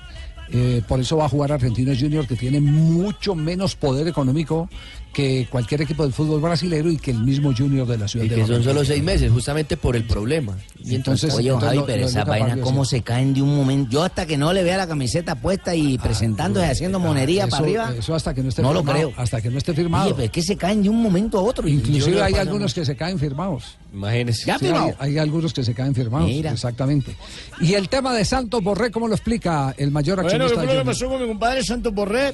eh, por eso va a jugar Argentinos Junior, que tiene mucho menos poder económico que cualquier equipo del fútbol brasileño y que el mismo Junior de la ciudad Y de que son solo seis meses, justamente por el problema. Y entonces- Oye, entonces Javi, lo- pero lo- esa vaina, ¿cómo se caen de un momento? Yo hasta que no le vea la camiseta puesta y presentándose, haciendo monería Ah, Eso- para arriba. Eso hasta que no esté No lo firmado. creo. Hasta que no esté firmado. Oye, pero es que se caen de un momento a otro. Inclusive hay algunos que se caen firmados. Imagínese. Ya Sí, firmado. hay, hay algunos que se caen firmados. Mira. Exactamente. Y el tema de Santos Borré, ¿cómo lo explica el mayor Bueno, ¿qué accionista lo Junior? pasó con mi compadre Santos Borré?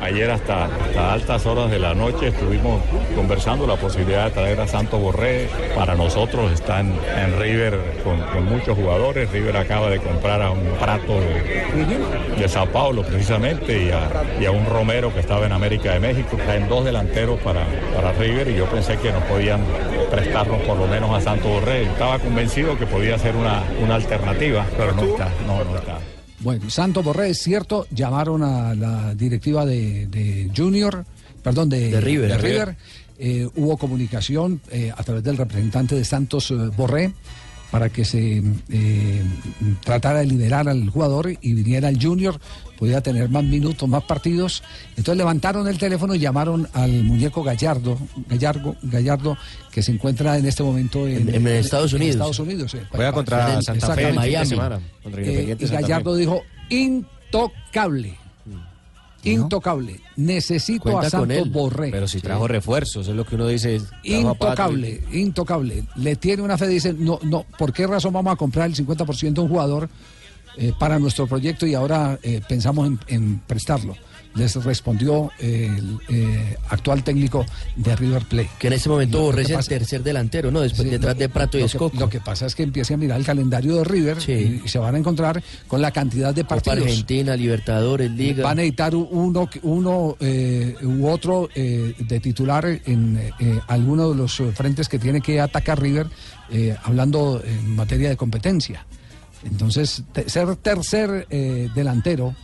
Ayer hasta, hasta altas horas de la noche estuvimos conversando la posibilidad de traer a Santos Borré. Para nosotros están en River con, con muchos jugadores. River acaba de comprar a un Prato de, de Sao Paulo precisamente y a, y a un Romero que estaba en América de México. Traen dos delanteros para, para River y yo pensé que nos podían prestarnos por lo menos a Santos Borré. Estaba convencido que podía ser una, una alternativa, pero no está, no, no está. Bueno, Santos Borré, es cierto, llamaron a la directiva de, de Junior, perdón, de, De River. de River. Eh, hubo comunicación eh, a través del representante de Santos eh, Borré para que se eh, tratara de liberar al jugador y viniera el Junior, pudiera tener más minutos, más partidos. Entonces levantaron el teléfono y llamaron al muñeco Gallardo, Gallardo, Gallardo que se encuentra en este momento en, En- en Estados en Unidos. Estados Unidos, eh, Juega contra en- Santa Fe Miami. semana, contra Eh, y Santa Fe. Gallardo dijo, intocable. Intocable. Necesito Cuenta a Santos él. Borré. Pero si trajo refuerzos, es lo que uno dice. y- Intocable, intocable. Le tiene una fe, dice, no, no, ¿por qué razón vamos a comprar el 50% de un jugador eh, para nuestro proyecto y ahora eh, pensamos en, en prestarlo? Les respondió el eh, actual técnico de River Plate. Que en este momento Borré es el tercer delantero, ¿no? Después Sí, detrás de Prato y lo que-. Lo que pasa es que empiece a mirar el calendario de River y, y se van a encontrar con la cantidad de Copa partidos. Argentina, Libertadores, Liga. Van a necesitar uno, uno eh, u otro eh, de titular en eh, alguno de los eh, frentes que tiene que atacar River, eh, hablando en materia de competencia. Entonces, te- ser tercer eh, delantero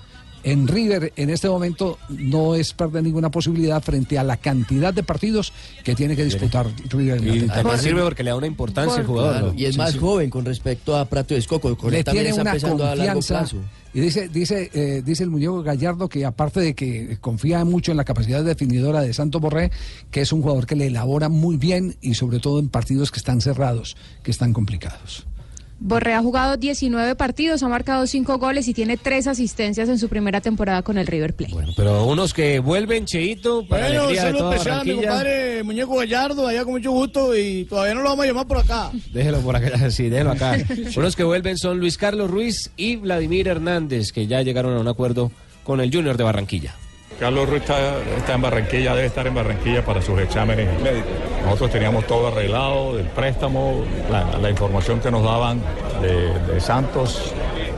en River en este momento no es perder ninguna posibilidad frente a la cantidad de partidos que tiene que disputar River. en la Y además sirve porque le da una importancia al jugador. Y es Sí, más sí. joven con respecto a Prato y Escoco. Con le él también tiene está una confianza y dice dice eh, dice el muñeco Gallardo que aparte de que confía mucho en la capacidad definidora de Santos Borré que es un jugador que le elabora muy bien y sobre todo en partidos que están cerrados que están complicados Borré ha jugado 19 partidos, ha marcado 5 goles y tiene 3 asistencias en su primera temporada con el River Plate. Pero unos que vuelven, Cheito, para Bueno, alegría de toda especial a mi compadre Muñeco Gallardo, allá con mucho gusto y todavía no lo vamos a llamar por acá. Déjelo por acá, <laughs> sí, déjelo acá. <laughs> Unos que vuelven son Luis Carlos Ruiz y Vladimir Hernández, que ya llegaron a un acuerdo con el Junior de Barranquilla. Carlos Ruiz está, en Barranquilla, debe estar en Barranquilla para sus exámenes médicos. Nosotros teníamos todo arreglado, del préstamo, la, la información que nos daban de, de Santos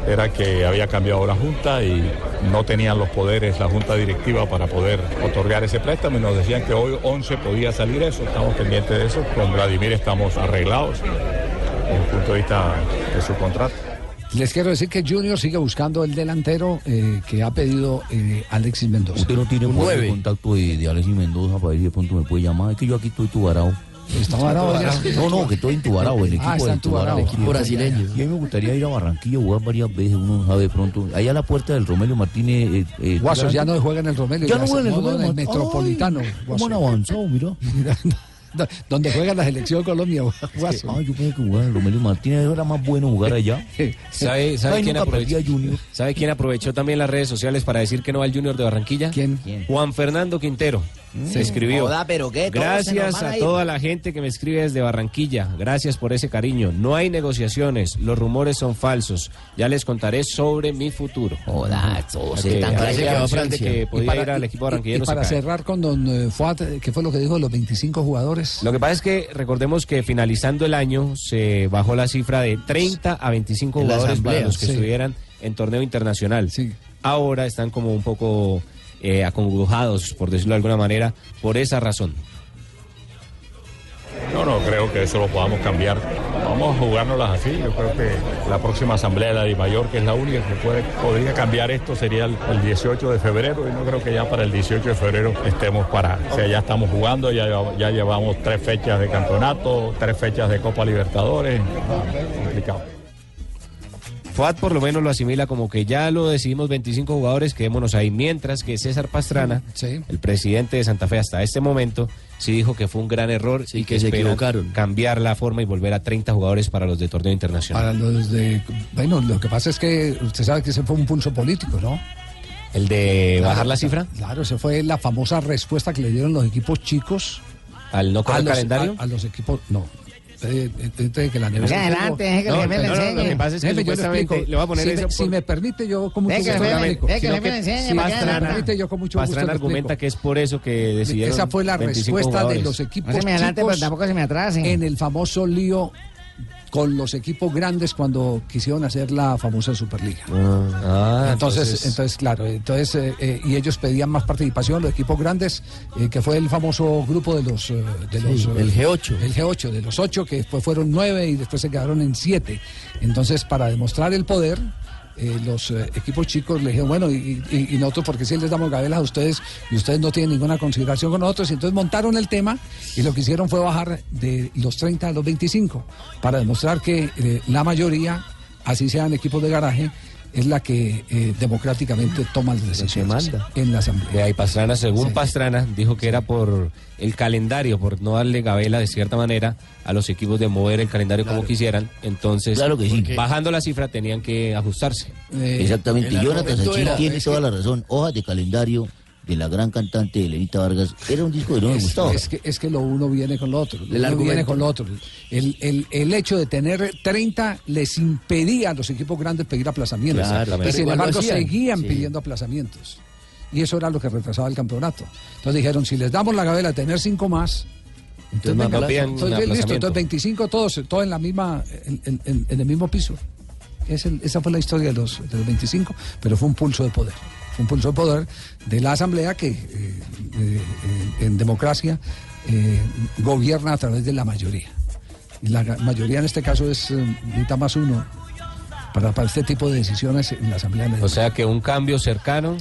era que había cambiado la Junta y no tenían los poderes la Junta Directiva para poder otorgar ese préstamo y nos decían que hoy 11 podía salir eso, estamos pendientes de eso, con Vladimir estamos arreglados desde el punto de vista de su contrato. Les quiero decir que Junior sigue buscando el delantero eh, que ha pedido eh, Alexis Mendoza Usted no tiene nueve. contacto de, de Alexis Mendoza para ver si de pronto me puede llamar. Es que yo aquí estoy tubarao. ¿Está varado? No, no, que estoy en Tubarao, en el equipo Ah, está de Tubarao. Tubarao. Equipo brasileño. Y a mí me gustaría ir a Barranquilla, jugar varias veces, uno no sabe de pronto. Allá a la puerta del Romelio Martínez. Eh, eh, Guaso ya no juega en el Romelio Ya no juega en el Romelio en el. Metropolitano Ay. ¿Cómo han avanzado, mira? <laughs> donde juega la selección Colombia Guaso. Ay, yo pensé que el Romelio Martínez era más bueno jugar allá. ¿Sabe, sabe Ay, quién aprovechó? ¿Sabe quién aprovechó también las redes sociales para decir que no va al Junior de Barranquilla? ¿Quién? Juan Fernando Quintero. Se escribió. Joda, pero qué, todos se nos Gracias a toda la gente que me escribe desde Barranquilla. Gracias por ese cariño. No hay negociaciones. Los rumores son falsos. Ya les contaré sobre mi futuro. Joda, están parece que podía para- ir al equipo y- barranquillero Y, para se cerrar con don eh, Fuad, eh, ¿qué fue lo que dijo de los 25 jugadores? Lo que pasa es que recordemos que finalizando el año se bajó la cifra de 30 a 25 En la jugadores para asamblea, los que sí. estuvieran en torneo internacional. Ahora están como un poco eh, por decirlo de alguna manera, por esa razón. No, no creo que eso lo podamos cambiar. Vamos a jugárnoslas así. Yo creo que la próxima asamblea de la DIMAYOR, que es la única que puede, podría cambiar esto, sería el, el 18 de febrero. Y no creo que ya para el 18 de febrero estemos para. O sea, ya estamos jugando, ya, ya llevamos tres fechas de campeonato, tres fechas de Copa Libertadores. Complicado. FUAT por lo menos lo asimila como que ya lo decidimos 25 jugadores, quedémonos ahí. Mientras que César Pastrana, el presidente de Santa Fe hasta este momento, sí dijo que fue un gran error y que, que se equivocaron. cambiar la forma y volver a 30 jugadores para los de torneo internacional. Para los de. Bueno, lo que pasa es que usted sabe que ese fue un pulso político, ¿no? ¿El de Claro, bajar la cifra? Claro, esa fue la famosa respuesta que le dieron los equipos chicos. ¿Al no correr calendario? A, a los equipos. No. Eh, que la nevera- Más adelante, deje que No, le no, no, enseñe. lo que pasa es que le supuestamente explico. le voy a poner Si me- por- si me permite, yo con mucho gusto deje que le enseñe, si haga- permite, yo con mucho gusto Pastrana argumenta que es por eso que decidieron Esa fue la 25 respuesta de los equipos No se me adelante, pero chicos tampoco se me atrase. en el famoso lío con los equipos grandes cuando quisieron hacer la famosa Superliga. Ah, entonces, entonces- entonces, claro, entonces eh, eh, y ellos pedían más participación, los equipos grandes, eh, que fue el famoso grupo de los, eh, de Sí, los el G8. el G8, de los ocho que después fueron nueve y después se quedaron en siete. Entonces, para demostrar el poder, eh, los eh, equipos chicos le dijeron, bueno, y, nosotros, porque si les damos gabelas a ustedes y ustedes no tienen ninguna consideración con nosotros? Y entonces montaron el tema y lo que hicieron fue bajar de los 30 a los 25 para demostrar que eh, la mayoría, así sean equipos de garaje, es la que eh, democráticamente toma las decisiones en la asamblea. Ahí Pastrana, según Sí. Pastrana, dijo que era por el calendario, por no darle gabela de cierta manera a los equipos de mover el calendario como quisieran. Entonces, Claro que sí. bajando la cifra tenían que ajustarse. Eh, Exactamente, Jonathan Sachin tiene toda la razón. Hojas de calendario de la gran cantante Elenita Vargas. Era un disco que no me Es, gustaba. es que, es que lo uno viene con lo otro. Lo El uno viene con lo otro. El, el, el hecho de tener 30 les impedía a los equipos grandes pedir aplazamientos. Y sin embargo seguían Sí. pidiendo aplazamientos. Y eso era lo que retrasaba el campeonato. Entonces dijeron, si les damos la gabela de tener cinco más, entonces, no venga, entonces, listo, entonces 25 todos, todos en la misma, en, en- en- en el mismo piso. Es el- esa fue la historia de los, de los 25, pero fue un pulso de poder. Fue un pulso de poder de la Asamblea que eh, eh, en democracia eh, gobierna a través de la mayoría. Y la mayoría en este caso es eh, mitad más uno para, para este tipo de decisiones en la Asamblea. O sea que un cambio cercano,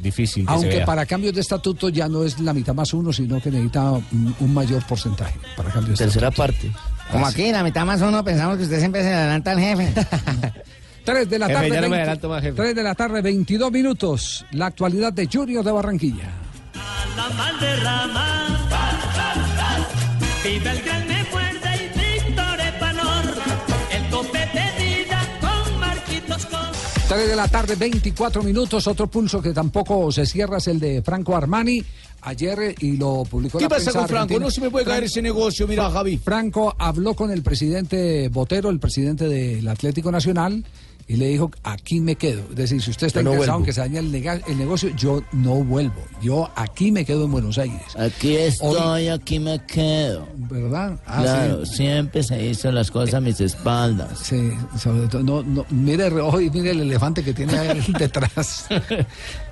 difícil que se Aunque vea. para cambios de estatuto ya no es la mitad más uno, sino que necesita un, un mayor porcentaje para cambios de Tercera parte. Como aquí, la mitad más uno, pensamos que usted siempre se adelanta al jefe. <laughs> 3 de la Jefe, tarde. ya no me 20 adelanto más, jefe. 3 de la tarde, 22 minutos. La actualidad de Junior de Barranquilla. La Valderrama. Vive el grande fuerte y Víctor Epanor. El copete vida con Marquitos con. 3 de la tarde, 24 minutos. Otro pulso que tampoco se cierra es el de Franco Armani. Ayer, eh, y lo publicó ¿Qué la pasa con Franco? argentina. No se me puede caer ese negocio, mira, Javi. Franco habló con el presidente Botero, el presidente del Atlético Nacional, y le dijo, aquí me quedo. Es decir, si usted está no interesado en que se dañe el, negocio, yo no vuelvo. Yo aquí me quedo en Buenos Aires. Aquí estoy, aquí me quedo. ¿Verdad? Ah, claro, sí. siempre se hizo las cosas a mis espaldas. Sí, sobre todo, no, no, mire el reloj y mire el elefante que tiene ahí <laughs> detrás.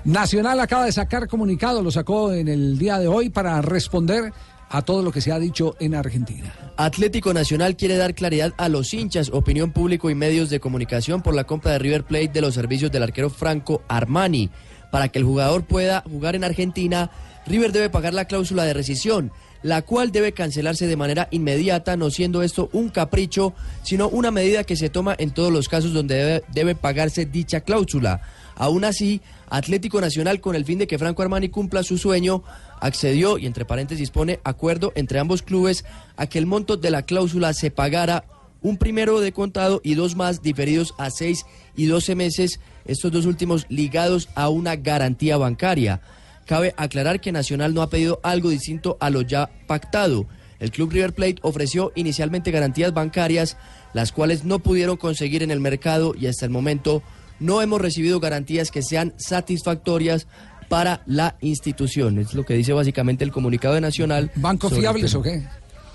Nacional acaba de sacar comunicado, lo sacó en el día de hoy para responder a todo lo que se ha dicho en Argentina. Atlético Nacional quiere dar claridad a los hinchas, opinión público y medios de comunicación por la compra de River Plate de los servicios del arquero Franco Armani. Para que el jugador pueda jugar en Argentina, River debe pagar la cláusula de rescisión, la cual debe cancelarse de manera inmediata, no siendo esto un capricho, sino una medida que se toma en todos los casos donde debe, debe pagarse dicha cláusula. Aún así, Atlético Nacional, con el fin de que Franco Armani cumpla su sueño, accedió y entre paréntesis pone acuerdo entre ambos clubes a que el monto de la cláusula se pagara un primero de contado y dos más diferidos a seis y doce meses, estos dos últimos ligados a una garantía bancaria. Cabe aclarar que Nacional no ha pedido algo distinto a lo ya pactado. El club River Plate ofreció inicialmente garantías bancarias, las cuales no pudieron conseguir en el mercado y hasta el momento no hemos recibido garantías que sean satisfactorias para la institución. Es lo que dice básicamente el comunicado de Nacional. ¿Bancos fiables o qué?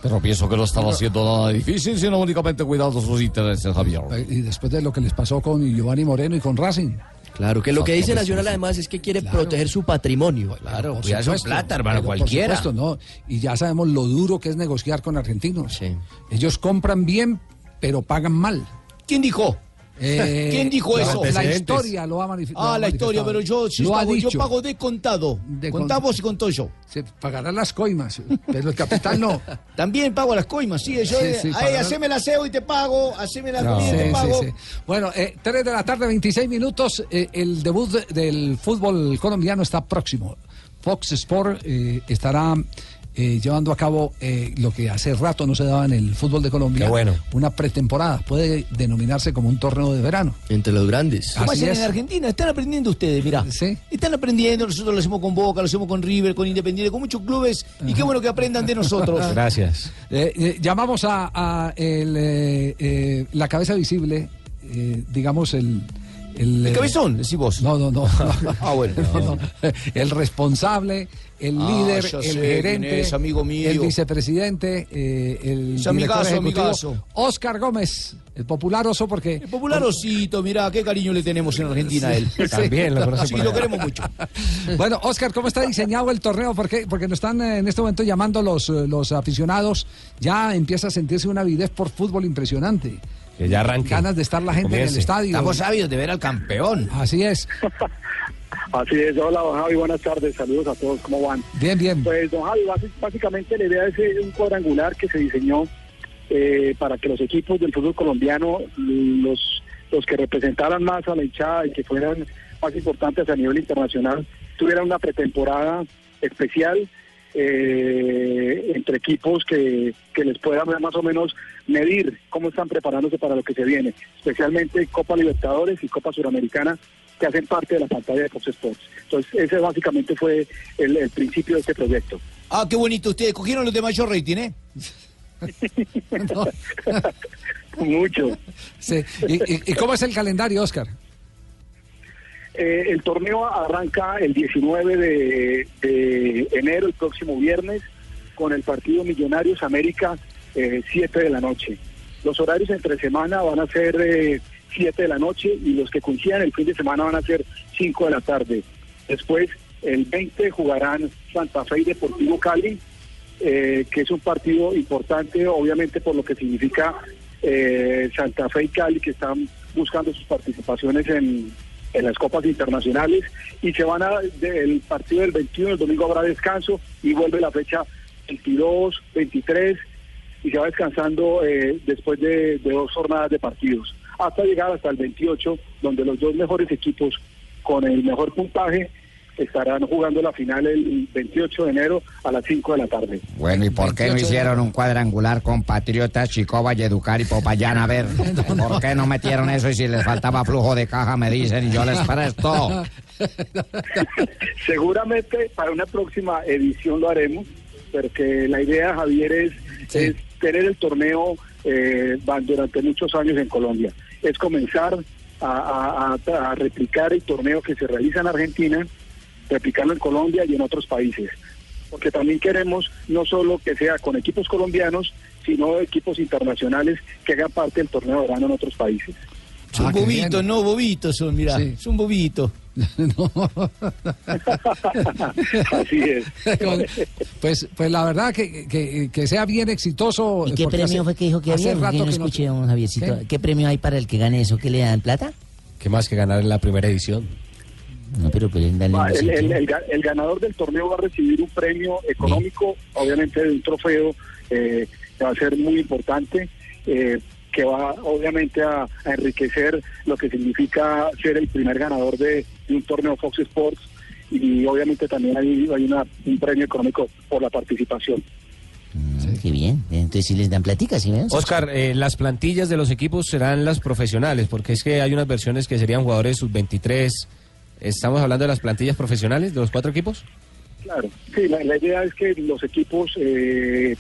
Pero pienso que no estaba haciendo nada difícil, sino únicamente cuidando sus intereses, Javier. Y después de lo que les pasó con Giovanni Moreno y con Racing. Claro, que lo que dice Nacional sí, sí. además es que quiere proteger su patrimonio. Claro, cuidar su plata, hermano, Pero por cualquiera. supuesto, no. Y ya sabemos lo duro que es negociar con argentinos. Ellos compran bien, pero pagan mal. ¿Quién dijo? Eh, ¿Quién dijo eso? La historia lo ha manifestado. Ah, la historia, pero yo, sí lo ha pago, yo dicho. pago de contado. Contamos y contó yo. Se pagarán las coimas, pero el capital no. <laughs> También pago las coimas, sí. Yo, Sí, eh, sí, haceme el aseo y te pago, haceme la No. comida y te pago. sí, sí. Bueno, eh, 3 de la tarde, 26 minutos. eh, el debut de- del fútbol colombiano está próximo. Fox Sport eh, estará eh, llevando a cabo eh, lo que hace rato no se daba en el fútbol de Colombia. Qué bueno. Una pretemporada. Puede denominarse como un torneo de verano. Entre los grandes. ¿Cómo Así es. en Argentina? Están aprendiendo ustedes, mirá. Están aprendiendo, nosotros lo hacemos con Boca, lo hacemos con River, con Independiente, con muchos clubes. Y qué bueno que aprendan de nosotros. <laughs> Gracias. Eh, eh, llamamos a, a el, eh, eh, la cabeza visible, eh, digamos el... El, ¿El eh, cabezón? Decís vos. No, no, no. <laughs> Ah, bueno. <laughs> No, no. El responsable, el Ah, líder, el gerente, es, amigo mío. el vicepresidente, eh, el Es amigazo, amigazo. Oscar Gómez, el popular oso porque... El popular osito, mirá, qué cariño le tenemos en Argentina a él. También lo conoce Sí, por lo queremos mucho. <laughs> Bueno, Oscar, ¿cómo está diseñado el torneo? ¿Por qué? Porque nos están eh, en este momento llamando los, eh, los aficionados. Ya empieza a sentirse una avidez por fútbol impresionante. Que ya arranque. Ganas de estar la gente en el Comience. estadio. Estamos ávidos de ver al campeón. Así es. <laughs> Así es, hola don Javi, buenas tardes, saludos a todos, ¿cómo van? Bien, bien. Pues don Javi, básicamente la idea es eh, un cuadrangular que se diseñó eh, para que los equipos del fútbol colombiano, los, los que representaran más a la hinchada y que fueran más importantes a nivel internacional, tuvieran una pretemporada especial eh, entre equipos que, que les puedan más o menos medir cómo están preparándose para lo que se viene, especialmente Copa Libertadores y Copa Suramericana que hacen parte de la pantalla de Fox Sports. Entonces, ese básicamente fue el, el principio de este proyecto. Ah, qué bonito. Ustedes cogieron los de mayor rating, ¿eh? <laughs> <laughs> Mucho. Sí. ¿Y, y- y cómo es el calendario, Oscar? Eh, el torneo arranca el 19 de, enero, el próximo viernes, con el partido Millonarios América, eh, 7 de la noche. Los horarios entre semana van a ser eh, 7 de la noche y los que coincidan el fin de semana van a ser 5 de la tarde. Después, el 20 jugarán Santa Fe y Deportivo Cali, eh, que es un partido importante, obviamente por lo que significa eh, Santa Fe y Cali, que están buscando sus participaciones en, en las copas internacionales, y se van a, del partido del 21, el domingo habrá descanso, y vuelve la fecha 22, 23, y se va descansando eh, después de, de dos jornadas de partidos, hasta llegar hasta el 28, donde los dos mejores equipos con el mejor puntaje estarán jugando la final el 28 de enero a las 5 de la tarde. Bueno, ¿y por qué no 28 de hicieron un cuadrangular con Patriotas, Chico, Valledupar y Popayán? A ver, <laughs> ¿por qué no metieron eso? Y si les faltaba flujo de caja, me dicen y yo les presto. <laughs> Seguramente para una próxima edición lo haremos, porque la idea, Javier, es, es tener el torneo eh, van durante muchos años en Colombia. Es comenzar a, a- a- a replicar el torneo que se realiza en Argentina, replicarlo en Colombia y en otros países. Porque también queremos no solo que sea con equipos colombianos, sino equipos internacionales que hagan parte del torneo de verano en otros países. Son Ah, bobitos, <laughs> no bobitos son, mirá. Sí. Son bobitos. Así es. Pues, pues la verdad que, que, que sea bien exitoso. ¿Y qué premio hace- fue que dijo que hace había? rato no que no- escuché, don Javiercito. ¿Qué? ¿Qué? premio hay para el que gane eso? ¿Qué le dan plata? ¿Qué más que ganar en la primera edición? No, pero pues dale Ah, El, el- besito. el ga- el ganador del torneo va a recibir un premio económico, obviamente de un trofeo eh, que va a ser muy importante, eh, que va obviamente a, a enriquecer lo que significa ser el primer ganador de, de un torneo Fox Sports y obviamente también hay, hay una- un premio económico por la participación. Mm, Qué bien. Entonces sí les dan platica, ¿sí ven? Oscar, eh, las plantillas de los equipos serán las profesionales, porque es que hay unas versiones que serían jugadores sub-23. ¿Estamos hablando de las plantillas profesionales de los cuatro equipos? Claro, sí, la, idea es que los equipos eh,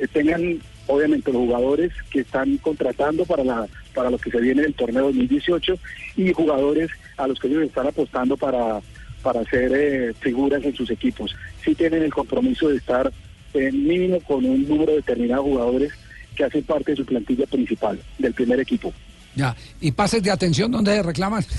eh, tengan, obviamente, los jugadores que están contratando para la para lo que se viene del torneo 2018 y jugadores a los que ellos están apostando para, para ser eh, figuras en sus equipos. Sí tienen el compromiso de estar en mínimo con un número determinado de jugadores que hacen parte de su plantilla principal, del primer equipo. Ya. ¿Y pases de atención dónde reclaman? <laughs>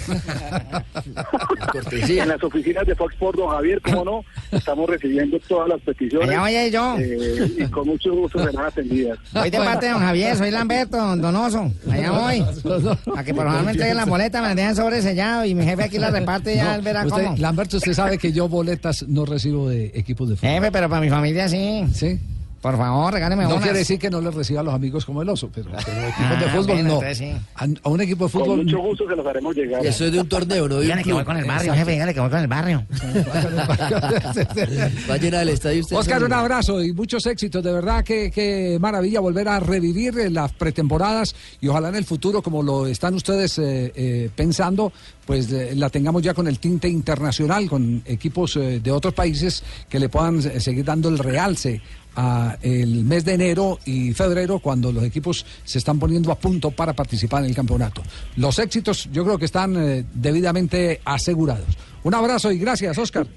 En las oficinas de Fox Sports, don Javier, cómo no, estamos recibiendo todas las peticiones. Allá ir yo. eh, y con mucho gusto serán atendidas. Voy de parte de don Javier, soy Lamberto, don Donoso. Allá voy. A que por favor me entreguen la boleta, me la dejan sobresellado y mi jefe aquí la reparte y ya No, él verá usted, cómo. Lamberto, usted sabe que yo boletas no recibo de equipos de fútbol. Jefe, pero para mi familia sí. Sí. Por favor, regáleme No unas. quiere decir que no le reciba a los amigos como el oso, pero, pero <laughs> equipos Ah, de fútbol no. entonces sí. A, a un equipo de Con fútbol. mucho gusto se los haremos llegar. Y eso es de un torneo, no de <laughs> un Dígale que voy con el barrio, jefe, dígale que voy con el barrio. Va a llenar el estadio usted. Oscar, solo. un abrazo y muchos éxitos. De verdad que, que maravilla volver a revivir eh, las pretemporadas y ojalá en el futuro, como lo están ustedes eh, eh, pensando, pues eh, la tengamos ya con el tinte internacional, con equipos eh, de otros países que le puedan eh, seguir dando el realce el mes de enero y febrero cuando los equipos se están poniendo a punto para participar en el campeonato. Los éxitos yo creo que están eh, debidamente asegurados. Un abrazo y gracias, Oscar.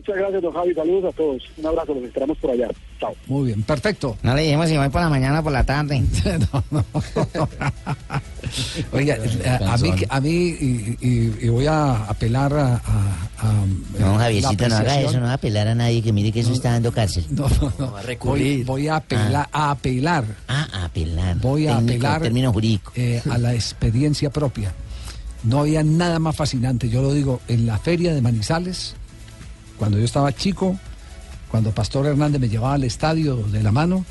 Muchas gracias, don Javi. Saludos a todos. Un abrazo, los esperamos por allá. Chao. Muy bien, perfecto. No le dijimos si voy por la mañana o por la tarde. <laughs> Oiga, eh, a mí, a mí y, y- y voy a apelar a... a- a, eh, No, Javiercito, no haga eso, no va a apelar a nadie, que mire que eso está dando cárcel. No, no, no. Voy, voy a apelar, a apelar. Ah, a apelar. Voy a Técnico, apelar término jurídico. eh, a la experiencia propia. No había nada más fascinante, yo lo digo, en la feria de Manizales, cuando yo estaba chico, cuando Pastor Hernández me llevaba al estadio de la mano,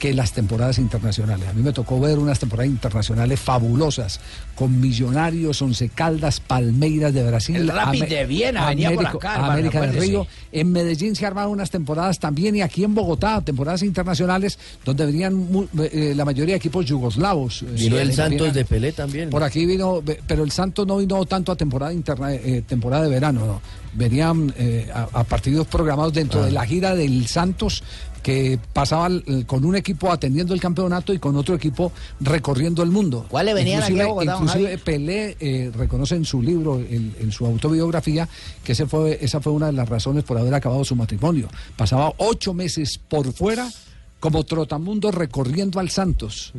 que las temporadas internacionales. A mí me tocó ver unas temporadas internacionales fabulosas, con Millonarios, Once Caldas, Palmeiras de Brasil. El Rapid de Viena venía por acá, hermano, América del. Río. En Medellín se armaron unas temporadas también y aquí en Bogotá, temporadas internacionales, donde venían mu- eh, la mayoría de equipos yugoslavos. eh, Vino el Santos de Pelé también. por aquí vino, pero el Santos no vino tanto a temporada interna, eh, temporada de verano, no. Venían eh, a, a partidos programados dentro Ah. de la gira del Santos que pasaba con un equipo atendiendo el campeonato y con otro equipo recorriendo el mundo. ¿Cuáles venían aquí a Inclusive, Bogotá, don inclusive? Pelé eh, reconoce en su libro, en, en su autobiografía, que ese fue, esa fue una de las razones por haber acabado su matrimonio. Pasaba ocho meses por fuera como trotamundo recorriendo al Santos.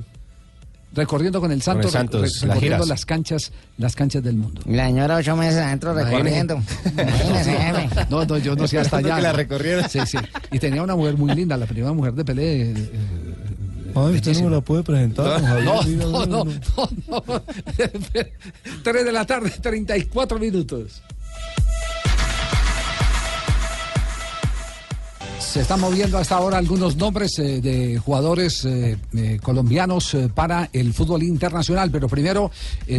Recorriendo con el Santos, Santos, re- las recorriendo giras. las canchas, las canchas del mundo. La señora ocho meses adentro recorriendo. Imagínese, jefe. No, no, yo no sé hasta allá. Que la ¿no? recorriera. Sí, sí. Y tenía una mujer muy linda, la primera mujer de Pelé. eh, eh, Ay, usted no me la puede presentar. No, no, no, no. no, <laughs> no. Tres de la tarde, 34 minutos. Se están moviendo hasta ahora algunos nombres eh, de jugadores eh, eh, colombianos para el fútbol internacional, pero primero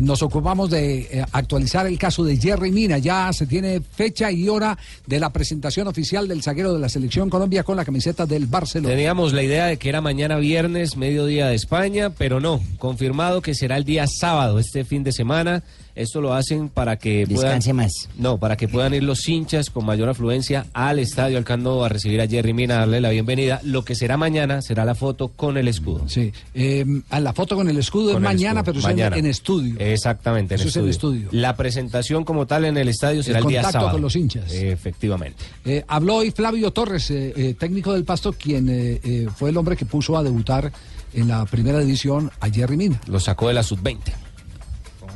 nos ocupamos de actualizar el caso de Jerry Mina. Ya se tiene fecha y hora de la presentación oficial del zaguero de la selección Colombia con la camiseta del Barcelona. Teníamos la idea de que era mañana viernes, mediodía de España, pero no. Confirmado que será el día sábado, este fin de semana. Esto lo hacen para que puedan, Descanse más. no, para que puedan ir los hinchas con mayor afluencia al estadio al Camp Nou a recibir a Jerry Mina, a darle la bienvenida. Lo que será mañana será la foto con el escudo. Sí, eh, a la foto con el escudo es Con mañana, escudo. pero es en- Mañana. En, estudio. Exactamente, en Eso es en estudio. estudio. La presentación como tal en el estadio será el, día contacto sábado. con los hinchas. Efectivamente. Eh, habló hoy Flavio Torres, eh, eh, técnico del Pasto, quien eh, eh, fue el hombre que puso a debutar en la primera división a Jerry Mina. Lo sacó de la sub-20.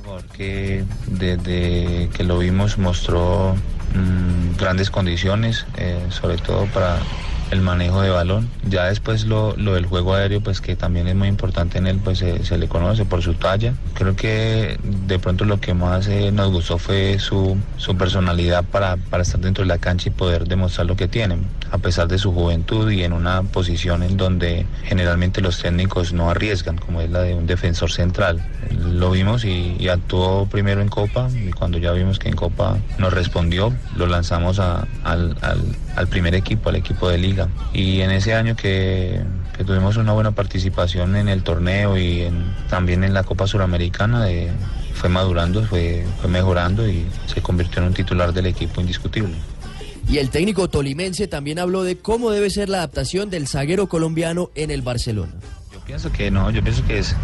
Jugador que desde que lo vimos mostró mm, grandes condiciones, eh, sobre todo para el manejo de balón. Ya después lo, lo del juego aéreo, pues que también es muy importante en él, pues se, le conoce por su talla. Creo que de pronto lo que más eh, nos gustó fue su, su personalidad para, para estar dentro de la cancha y poder demostrar lo que tiene, a pesar de su juventud y en una posición en donde generalmente los técnicos no arriesgan, como es la de un defensor central. Lo vimos y, actuó primero en Copa y cuando ya vimos que en Copa nos respondió, lo lanzamos al- al primer equipo, al equipo de liga. Y en ese año que, que tuvimos una buena participación en el torneo y en- también en la Copa Suramericana, fue madurando, fue, fue mejorando y se convirtió en un titular del equipo indiscutible. Y el técnico tolimense también habló de cómo debe ser la adaptación del zaguero colombiano en el Barcelona. Yo pienso que no, yo pienso que es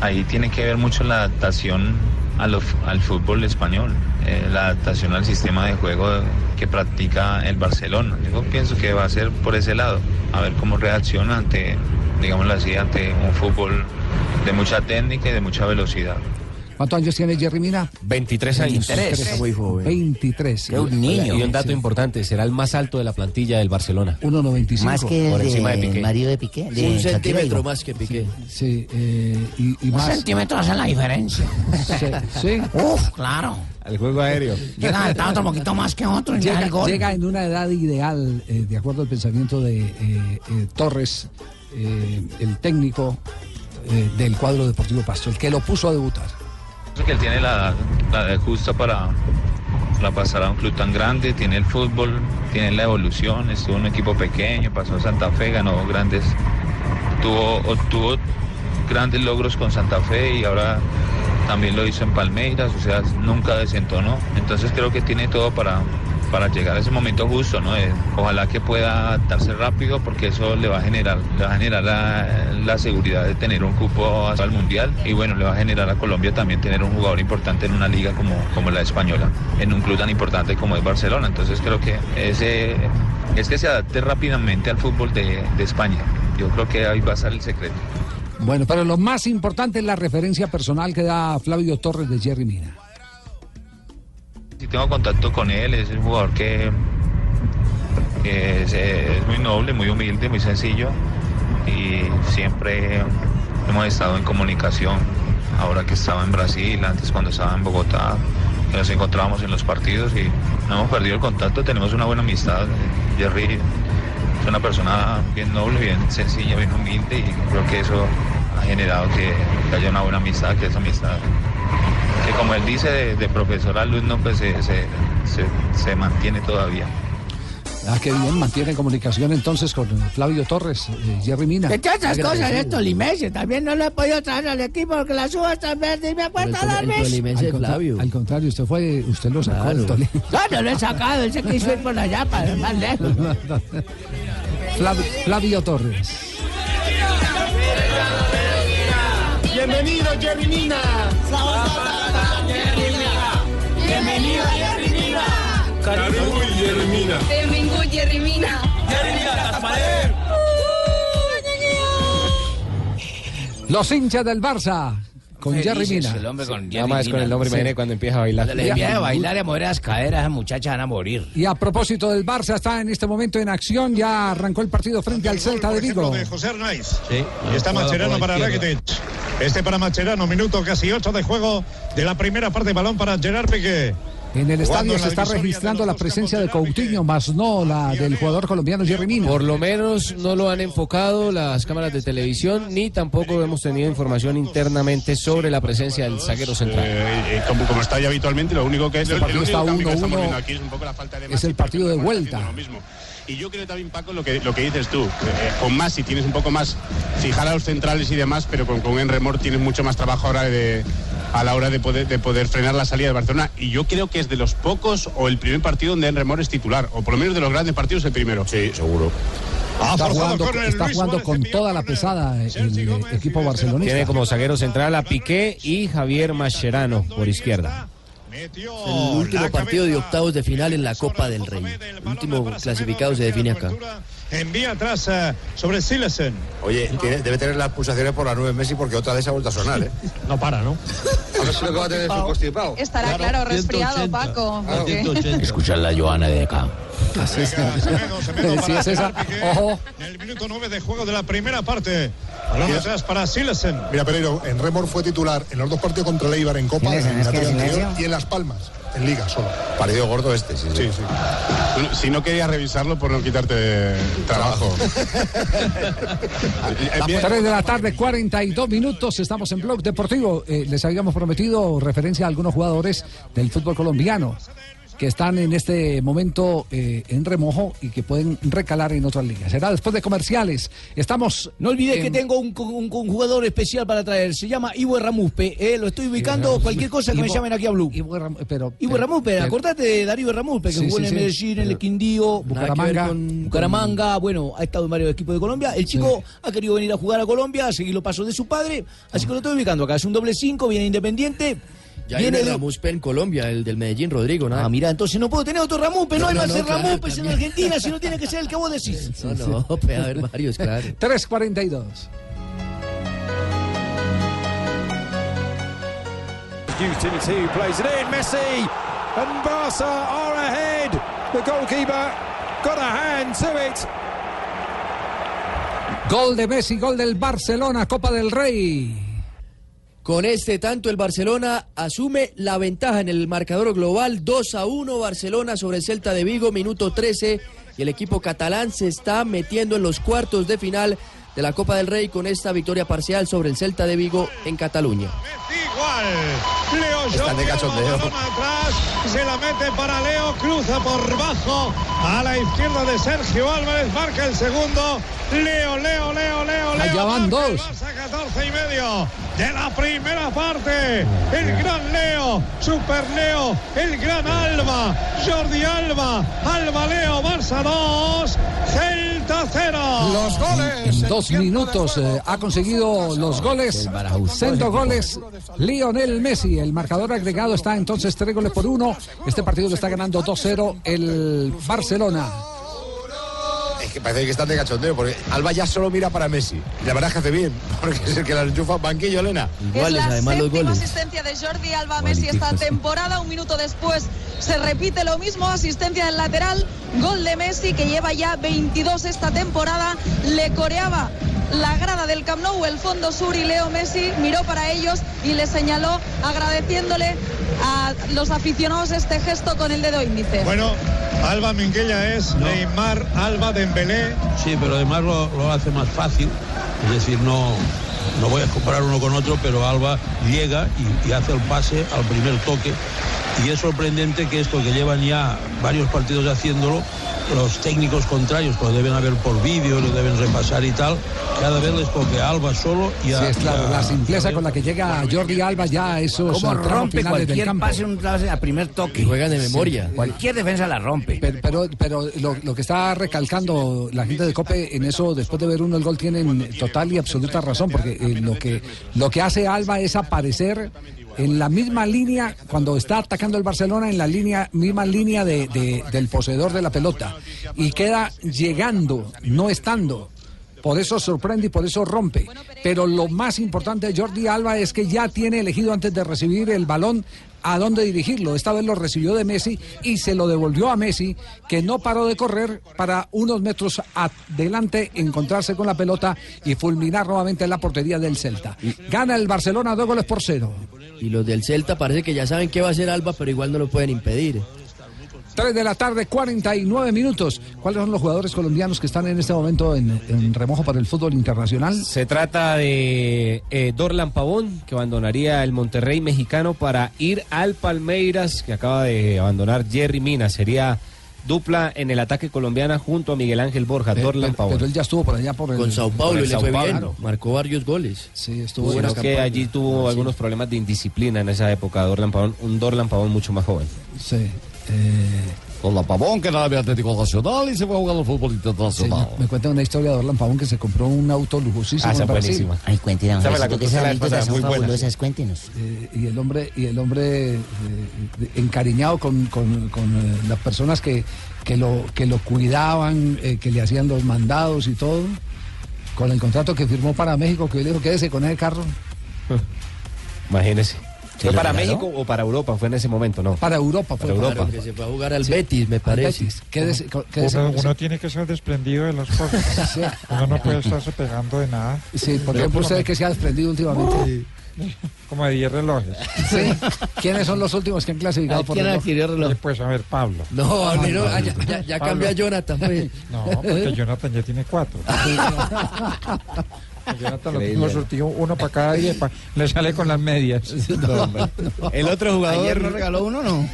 ahí tiene que ver mucho la adaptación a lo- al fútbol español, eh, la adaptación al sistema de juego que practica el Barcelona. Yo pienso que va a ser por ese lado, a ver cómo reacciona ante, digámoslo así, ante un fútbol de mucha técnica y de mucha velocidad. ¿Cuántos años tiene Jerry Mina? 23 años. 23. Muy joven. 23. Y un dato importante, será el más alto de la plantilla del Barcelona. 1.95. Más que Por el encima de de Piqué. marido de Piqué. de Un centímetro más que Piqué. Sí, eh, y, y Un más. centímetro hace la diferencia. Sí, sí. Uf, claro. El juego aéreo. Llega a estar otro poquito más que otro y Llega, el gol. llega en una edad ideal, eh, de acuerdo al pensamiento de eh, eh, Torres, eh, el técnico eh, del cuadro deportivo Pasto, el que lo puso a debutar. Creo que él tiene la, la justa para, para pasar a un club tan grande, tiene el fútbol, tiene la evolución, estuvo en un equipo pequeño, pasó a Santa Fe, ganó grandes, tuvo, obtuvo grandes logros con Santa Fe y ahora también lo hizo en Palmeiras, o sea, nunca desentonó. Entonces creo que tiene todo para, para llegar a ese momento justo, ¿no? Eh, ojalá que pueda adaptarse rápido porque eso le va a generar, le la, seguridad de tener un cupo al mundial y bueno, le va a generar a Colombia también tener un jugador importante en una liga como, como la española, en un club tan importante como es Barcelona. Entonces creo que ese es que se adapte rápidamente al fútbol de, de España. Yo creo que ahí va a estar el secreto. Bueno, pero lo más importante es la referencia personal que da Flavio Torres de Jerry Mina. Tengo contacto con él, es un jugador que, que es, muy noble, muy humilde, muy sencillo y siempre hemos estado en comunicación. Ahora que estaba en Brasil, antes cuando estaba en Bogotá, nos encontrábamos en los partidos y no hemos perdido el contacto, tenemos una buena amistad. Jerry es una persona bien noble, bien sencilla, bien humilde y creo que eso ha generado que, que haya una buena amistad, que esa amistad que como él dice, de, de profesor a alumno, pues se, se, se- se mantiene todavía. Ah, qué bien, mantiene comunicación entonces con Flavio Torres, eh, Jerry Mina. De todas esas cosas de Tolimense, también no lo he podido traer al equipo porque las uvas están verdes y me acuerdo la vez. al, contra- al contrario, usted fue, usted lo sacó del Tolima. <laughs> No, no lo he sacado, él se quiso ir por allá para más lejos. <laughs> Flavio, Flavio Torres. Bienvenido, Jerry Mina. Bienvenido, Jerry Mina. Caribu y Jerry Mina. Benvingut, Jerry Mina. Jerry Mina. Los hinchas del Barça con ¿Qué Jerry? Mina. El hombre con Nada más con el nombre, imagínate cuando empieza a bailar. Cuando le empieza a bailar y a mover las caderas, esas muchachas van a morir. Y a propósito del Barça, está en este momento en acción. Ya arrancó el partido frente al Celta de Vigo. de José Arnaiz. Sí. Y está la para. Rakitic. Este para Macherano, minuto casi 8 de juego de la primera parte, balón para Gerard Piqué. En el estadio se está registrando la presencia de Coutinho, más no la del jugador colombiano Jerry Mina. Por lo menos no lo han enfocado las cámaras de televisión, ni tampoco hemos tenido información internamente sobre la presencia del zaguero central. Eh, como, como está ya habitualmente, lo único que es Este el, partido el está cambio que 1-1. estamos viendo aquí es de el partido de vuelta. Y yo creo también, Paco, lo que, lo que dices tú, eh, con Masi tienes un poco más fijar a los centrales y demás, pero con, con Enremor tienes mucho más trabajo ahora de, a la hora de poder, de poder frenar la salida de Barcelona. Y yo creo que es de los pocos o el primer partido donde Enremor es titular, o por lo menos de los grandes partidos el primero. Sí, seguro. Está jugando, está jugando con toda la pesada el eh, equipo barcelonista. Tiene como zaguero central a Piqué y Javier Mascherano por izquierda. El último partido de octavos de final en la Copa del Rey. El último clasificado se define acá. Envía atrás eh, sobre Silesen. Oye, tiene- debe tener las pulsaciones por las nueve Messi porque otra vez se ha vuelto a sonar, ¿eh? <laughs> No para, ¿no? A ver si lo que va a tener es un constipado. Estará claro, resfriado, Paco. porque- Escuchar la Joana de acá. Así es. <laughs> Sí, es esa. Ojo. En el minuto 9 de juego de la primera parte. Balón atrás para Silesen. Mira, Pereiro, en Remor fue titular en los dos partidos contra el Eibar en Copa, en ¿Tienes- la y en Las Palmas, en Liga solo. Partido gordo este, sí, sí. Bueno, Si no quería revisarlo por no quitarte trabajo. <laughs> 3 de la tarde, 42 minutos. Estamos en Blog Deportivo. Eh, les habíamos prometido referencia a algunos jugadores del fútbol colombiano que están en este momento eh, en remojo y que pueden recalar en otras ligas. Será después de comerciales. Estamos. No olvides en- que tengo un, un- un jugador especial para traer. Se llama Ivo Ramuspe. Eh, lo estoy ubicando. Cualquier cosa que me llamen aquí a Blue. Ivo Ram- pero, Ivo pero- Ramuspe, pero- acordate de Darío Ramuspe, que Sí, jugó sí, en el. Medellín, en el Quindío, Bucaramanga. con Bucaramanga, bueno, ha estado en varios equipos de Colombia. El chico ha querido venir a jugar a Colombia, a seguir los pasos de su padre, así que lo estoy ubicando acá. Es un doble cinco, viene independiente. Ya viene de- Ramuspe en Colombia, el del Medellín, Rodrigo, ¿no? Ah, mira, entonces no puedo tener otro Ramuspe, no, No, hay no, más no, ser claro, Ramupes en Argentina, sino tiene que ser el que vos decís. <laughs> No, no, puede haber varios, claro. <laughs> 3.42. utility who plays it in. Messi and Barca are ahead. The goalkeeper got a hand to it. Gol de Messi, gol del Barcelona, Copa del Rey. Con este tanto el Barcelona asume la ventaja en el marcador global 2 a 1 Barcelona sobre el Celta de Vigo, minuto 13 y el equipo catalán se está metiendo en los cuartos de final de la Copa del Rey con esta victoria parcial sobre el Celta de Vigo en Cataluña. Leo Están de cachondeo. atrás, se la mete para Leo, cruza por bajo a la izquierda de Sergio Álvarez, marca el segundo. Leo, Leo, Leo, Leo, Leo. Allá van dos. Barça, 14 y medio de la primera parte. El gran Leo, Super Leo, el gran Alba, Jordi Alba, Alba Leo, Barça 2, Celta 0. Los goles. En dos minutos eh, ha conseguido los goles. Sendo goles. Lionel Messi. El marcador agregado está entonces tres goles por uno. Este partido lo está ganando 2-0 el Barcelona. Es que parece que están de cachondeo, porque Alba ya solo mira para Messi. Y la verdad es que hace bien, <laughs> porque es el que la enchufa banquillo, Elena. Iguales, es la además, los séptima goles. asistencia de Jordi Alba a Messi esta temporada. Un minuto después se repite lo mismo, asistencia del lateral, gol de Messi que lleva ya 22 esta temporada. Le coreaba la grada del Camp Nou, el fondo sur y Leo Messi miró para ellos y le señaló agradeciéndole a los aficionados este gesto con el dedo índice. Bueno, Alba Minguella es Neymar, Alba Dembélé. Sí, pero además lo, lo hace más fácil. Es decir, no, no voy a comparar uno con otro, pero Alba llega y, y hace el pase al primer toque. Y es sorprendente que esto que llevan ya varios partidos haciéndolo, los técnicos contrarios, que lo deben haber por vídeo, lo deben repasar y tal, cada vez les toque a Alba solo y a... Sí, es claro, y a- la simpleza con la que llega Jordi Alba ya a esos ¿Cómo eh, tramos rompe cualquier campo. pase un pase a primer toque? Juegan de memoria. Cualquier defensa la rompe. Pero, pero, pero lo, lo que está recalcando la gente de Cope en eso, después de ver uno el gol, tienen total y absoluta razón, porque eh, lo, que, lo que hace Alba es aparecer en la misma línea, cuando está atacando el Barcelona, en la línea, misma línea de- de- del poseedor de la pelota, y queda llegando, no estando. Por eso sorprende y por eso rompe. Pero lo más importante de Jordi Alba es que ya tiene elegido antes de recibir el balón a dónde dirigirlo. Esta vez lo recibió de Messi y se lo devolvió a Messi, que no paró de correr para unos metros adelante encontrarse con la pelota y fulminar nuevamente la portería del Celta. Gana el Barcelona dos goles por cero. Y los del Celta parece que ya saben qué va a hacer Alba, pero igual no lo pueden impedir. 3 de la tarde, 49 minutos. ¿Cuáles son los jugadores colombianos que están en este momento en, en remojo para el fútbol internacional? Se trata de eh, Dorlan Pavón, que abandonaría el Monterrey mexicano para ir al Palmeiras, que acaba de abandonar Jerry Mina. Sería dupla en el ataque colombiana junto a Miguel Ángel Borja, Pero, Dorlan pero- Pavón. pero él ya estuvo por allá por el, Con Sao Paulo y el le Sao fue bien. Paulo. Marcó varios goles. Sí, estuvo buena que campaña. allí tuvo algunos problemas de indisciplina en esa época, Dorlan Pavón, un Dorlan Pavón mucho más joven. Sí. eh, Con la Pavón, que era de Atlético Nacional y se fue a jugar al fútbol internacional. me, me cuenta una historia de Orlan Pavón que se compró un auto lujosísimo Ah, esa en Brasil. buenísima. Ay, cuéntenos, esas fabulosas, cuéntenos. Eh, y el hombre y el hombre eh, encariñado con, con- con, eh, las personas que, que lo que lo cuidaban eh, que le hacían los mandados y todo con el contrato que firmó para México que le dijo quédese con ese carro <laughs> Imagínese. ¿Fue para regaló? México o para Europa? Fue en ese momento, ¿no? para Europa fue Para Europa. Que se fue a jugar al Sí. Betis, me parece. Betis. Co- quédese Uno, tiene que ser desprendido de las cosas. <laughs> Sí. Uno no puede estarse pegando de nada. Sí, por ejemplo usted que se ha desprendido últimamente Como de 10 relojes. Sí. ¿quiénes son los últimos que han clasificado por ¿Quién reloj? adquirió reloj? Eh, Pues a ver, Pablo. No, a mí no, ah, ya, ya- cambia Jonathan, pues. No, porque Jonathan ya tiene cuatro. <laughs> A Jonathan lo surtido uno para cada día. pa- le sale con las medias. <laughs> El otro jugador. Ayer nos regaló uno, ¿no?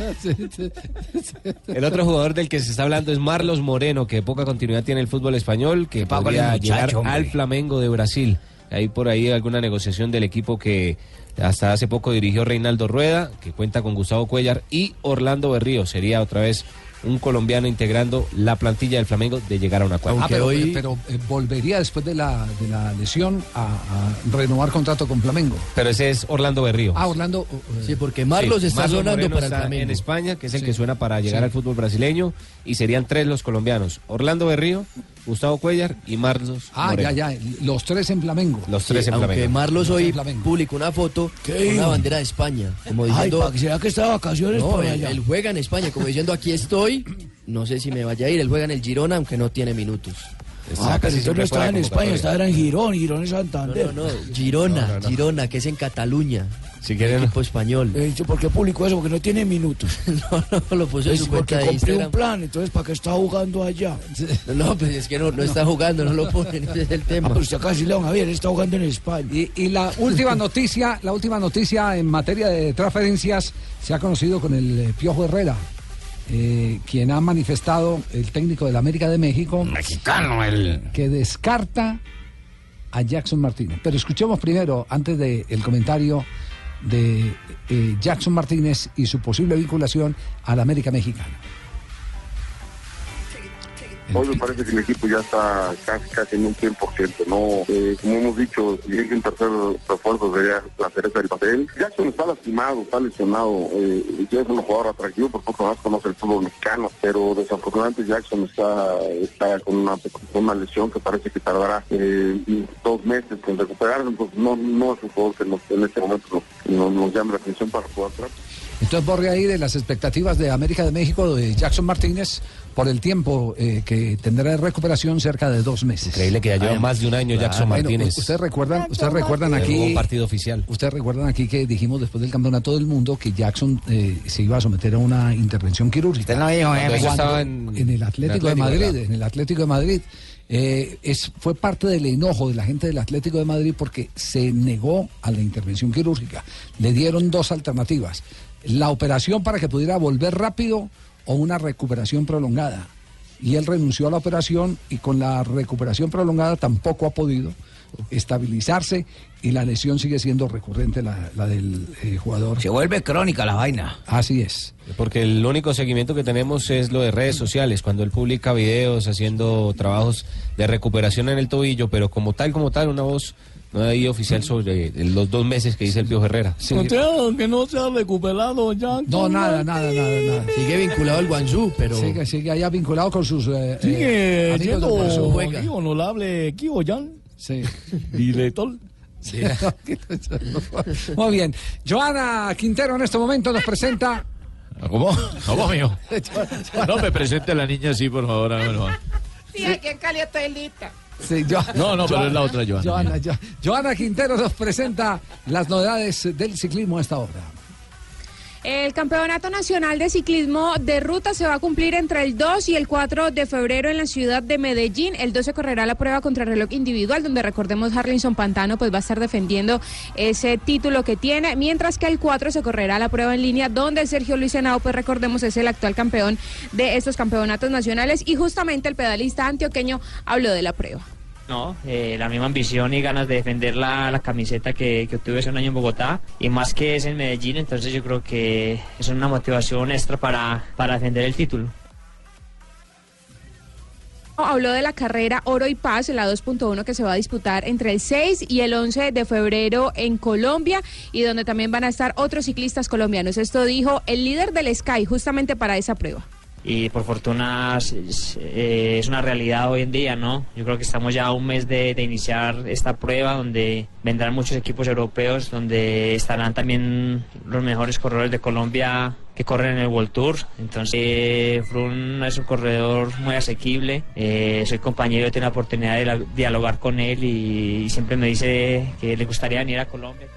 <laughs> El otro jugador del que se está hablando es Marlos Moreno, que poca continuidad tiene el fútbol español, que al muchacho, llegar hombre. al Flamengo de Brasil. Hay por ahí alguna negociación del equipo que hasta hace poco dirigió Reinaldo Rueda, que cuenta con Gustavo Cuellar y Orlando Berrío. Sería otra vez un colombiano integrando la plantilla del Flamengo de llegar a una cuadra. Ah, pero, hoy- pero, eh, volvería después de la, de la lesión a, a renovar contrato con Flamengo. Pero ese es Orlando Berrío. Ah, Orlando. eh, Sí, porque Marlos Sí, está Marlos sonando Moreno para el Flamengo. en España, que es el Sí. que suena para llegar Sí. al fútbol brasileño, y serían tres los colombianos. Orlando Berrío, Gustavo Cuellar y Marlos Ah, Moreno. ya, ya. Los tres en Flamengo. Los tres en aunque Flamengo. Marlos Los hoy publicó una foto con ¿Qué una bandera de España, como Ay, diciendo... ¿para qué será que está de vacaciones No, él, allá? él juega en España, como diciendo aquí estoy, no sé si me vaya a ir, él juega en el Girona, aunque no tiene minutos. Ah, pero entonces no estaba en España, estaba en Girón, Girón es No, Santander. no, no, Girona, Girona, que es en Cataluña. Si quieren, equipo español. Eh, yo, ¿Por qué publicó eso? Porque no tiene minutos. <laughs> no, no, lo puso en su porque cuenta de compré Instagram. un plan, entonces ¿para qué está jugando allá? <laughs> No, pues es que no, no está jugando, no lo ponen, <laughs> ese es el tema. Ah, pero usted casi León Javier está jugando en España. Y, y la última noticia, la última noticia en materia de transferencias se ha conocido con el eh, Piojo Herrera, eh, quien ha manifestado el técnico de la América de México, Mexicano, el. que descarta a Jackson Martínez. Pero escuchemos primero, antes del comentario de eh, Jackson Martínez y su posible vinculación a la América Mexicana. Hoy me parece que el equipo ya está casi, casi en un 100%, ¿no? Eh, como hemos dicho, es un tercer refuerzo sería la cereza del pastel. Jackson está lastimado, está lesionado, eh, y es un jugador atractivo, por poco más conoce el fútbol mexicano, pero desafortunadamente Jackson está, está con una, una lesión que parece que tardará eh, dos meses en recuperarse, entonces no, no es un jugador que en este momento nos, nos, llame la atención para jugar atrás. Entonces borre ahí de las expectativas de América de México de Jackson Martínez por el tiempo eh, que tendrá de recuperación cerca de dos meses. Increíble que ya lleva más de un año Jackson Bueno, Martínez. ustedes recuerdan, ustedes recuerdan aquí un partido oficial. Ustedes recuerdan aquí que dijimos después del campeonato del mundo que Jackson eh, se iba a someter a una intervención quirúrgica. Usted no dijo, eh, Cuando Cuando estaba en- en el Atlético, en de Madrid, ¿verdad? en el Atlético de Madrid. Eh, es, fue parte del enojo de la gente del Atlético de Madrid porque se negó a la intervención quirúrgica. Le dieron dos alternativas. La operación para que pudiera volver rápido o una recuperación prolongada. Y él renunció a la operación y con la recuperación prolongada tampoco ha podido estabilizarse y la lesión sigue siendo recurrente, la, la del eh, jugador. Se vuelve crónica la vaina. Así es. Porque el único seguimiento que tenemos es lo de redes sociales, cuando él publica videos haciendo trabajos de recuperación en el tobillo, pero como tal, como tal, una voz no hay oficial sobre los dos meses que dice el Pío Herrera. O sea, que no se ha recuperado ya. No, nada, nada, nada, nada. Sigue vinculado al Guangzhou, pero... Sigue, sigue allá vinculado con sus eh, Sigue eh, del Barça. juega. aquí honorable Kio Yan, Sí. director. Sí. <laughs> Muy bien. Joana Quintero en este momento nos presenta. ¿Cómo? ¿Cómo, mío? <laughs> No me presente a la niña así, por favor. Sí, aquí en Cali estoy lista. Sí, No, no, pero es la otra Joana. Joana, Jo- Joana Quintero nos presenta las novedades del ciclismo a esta hora. El Campeonato Nacional de Ciclismo de Ruta se va a cumplir entre el 2 y el 4 de febrero en la ciudad de Medellín. El 2 se correrá la prueba contra reloj individual, donde recordemos Harlinson Pantano pues va a estar defendiendo ese título que tiene, mientras que el 4 se correrá la prueba en línea, donde Sergio Luis Henao, pues recordemos es el actual campeón de estos campeonatos nacionales y justamente el pedalista antioqueño habló de la prueba. No, eh, la misma ambición y ganas de defender la, camiseta que, que obtuve hace un año en Bogotá y más que es en Medellín, entonces yo creo que es una motivación extra para, para defender el título. Habló de la carrera Oro y Paz, la 2.1 que se va a disputar entre el 6 y el 11 de febrero en Colombia y donde también van a estar otros ciclistas colombianos. Esto dijo el líder del Sky justamente para esa prueba. Y por fortuna eh, es una realidad hoy en día, ¿no? Yo creo que estamos ya a un mes de, iniciar esta prueba donde vendrán muchos equipos europeos, donde estarán también los mejores corredores de Colombia que corren en el World Tour. Entonces, eh, Frun es un corredor muy asequible. Eh, soy compañero, tengo la oportunidad de dialogar con él y siempre me dice que le gustaría venir a Colombia.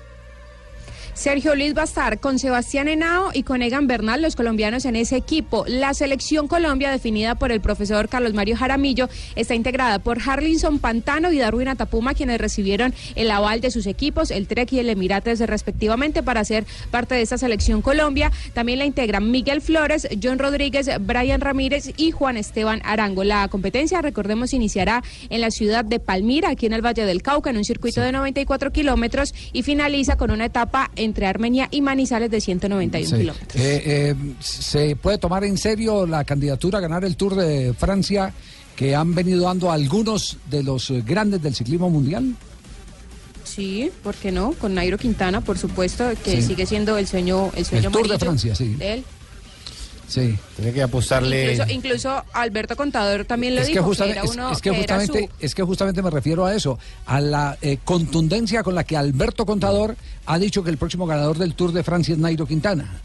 Sergio Luis va a estar con Sebastián Henao y con Egan Bernal, los colombianos en ese equipo. La selección Colombia, definida por el profesor Carlos Mario Jaramillo, está integrada por Harlinson Pantano y Darwin Atapuma, quienes recibieron el aval de sus equipos, el Trek y el Emirates respectivamente, para ser parte de esta selección Colombia. También la integran Miguel Flores, John Rodríguez, Brian Ramírez y Juan Esteban Arango. La competencia, recordemos, iniciará en la ciudad de Palmira, aquí en el Valle del Cauca, en un circuito de 94 kilómetros y finaliza con una etapa entre Armenia y Manizales de 191 Sí. kilómetros. Eh, eh, ¿Se puede tomar en serio la candidatura a ganar el Tour de Francia que han venido dando algunos de los grandes del ciclismo mundial? Sí, ¿por qué no? Con Nairo Quintana, por supuesto, que Sí. sigue siendo el sueño, el sueño El Tour de Francia, sí. de él. Sí. Tiene que apostarle. Incluso, incluso Alberto Contador también lo Es dijo, que, justamente, era es, uno es que que era justamente, es que justamente me refiero a eso, a la eh, contundencia con la que Alberto Contador ha dicho que el próximo ganador del Tour de Francia es Nairo Quintana.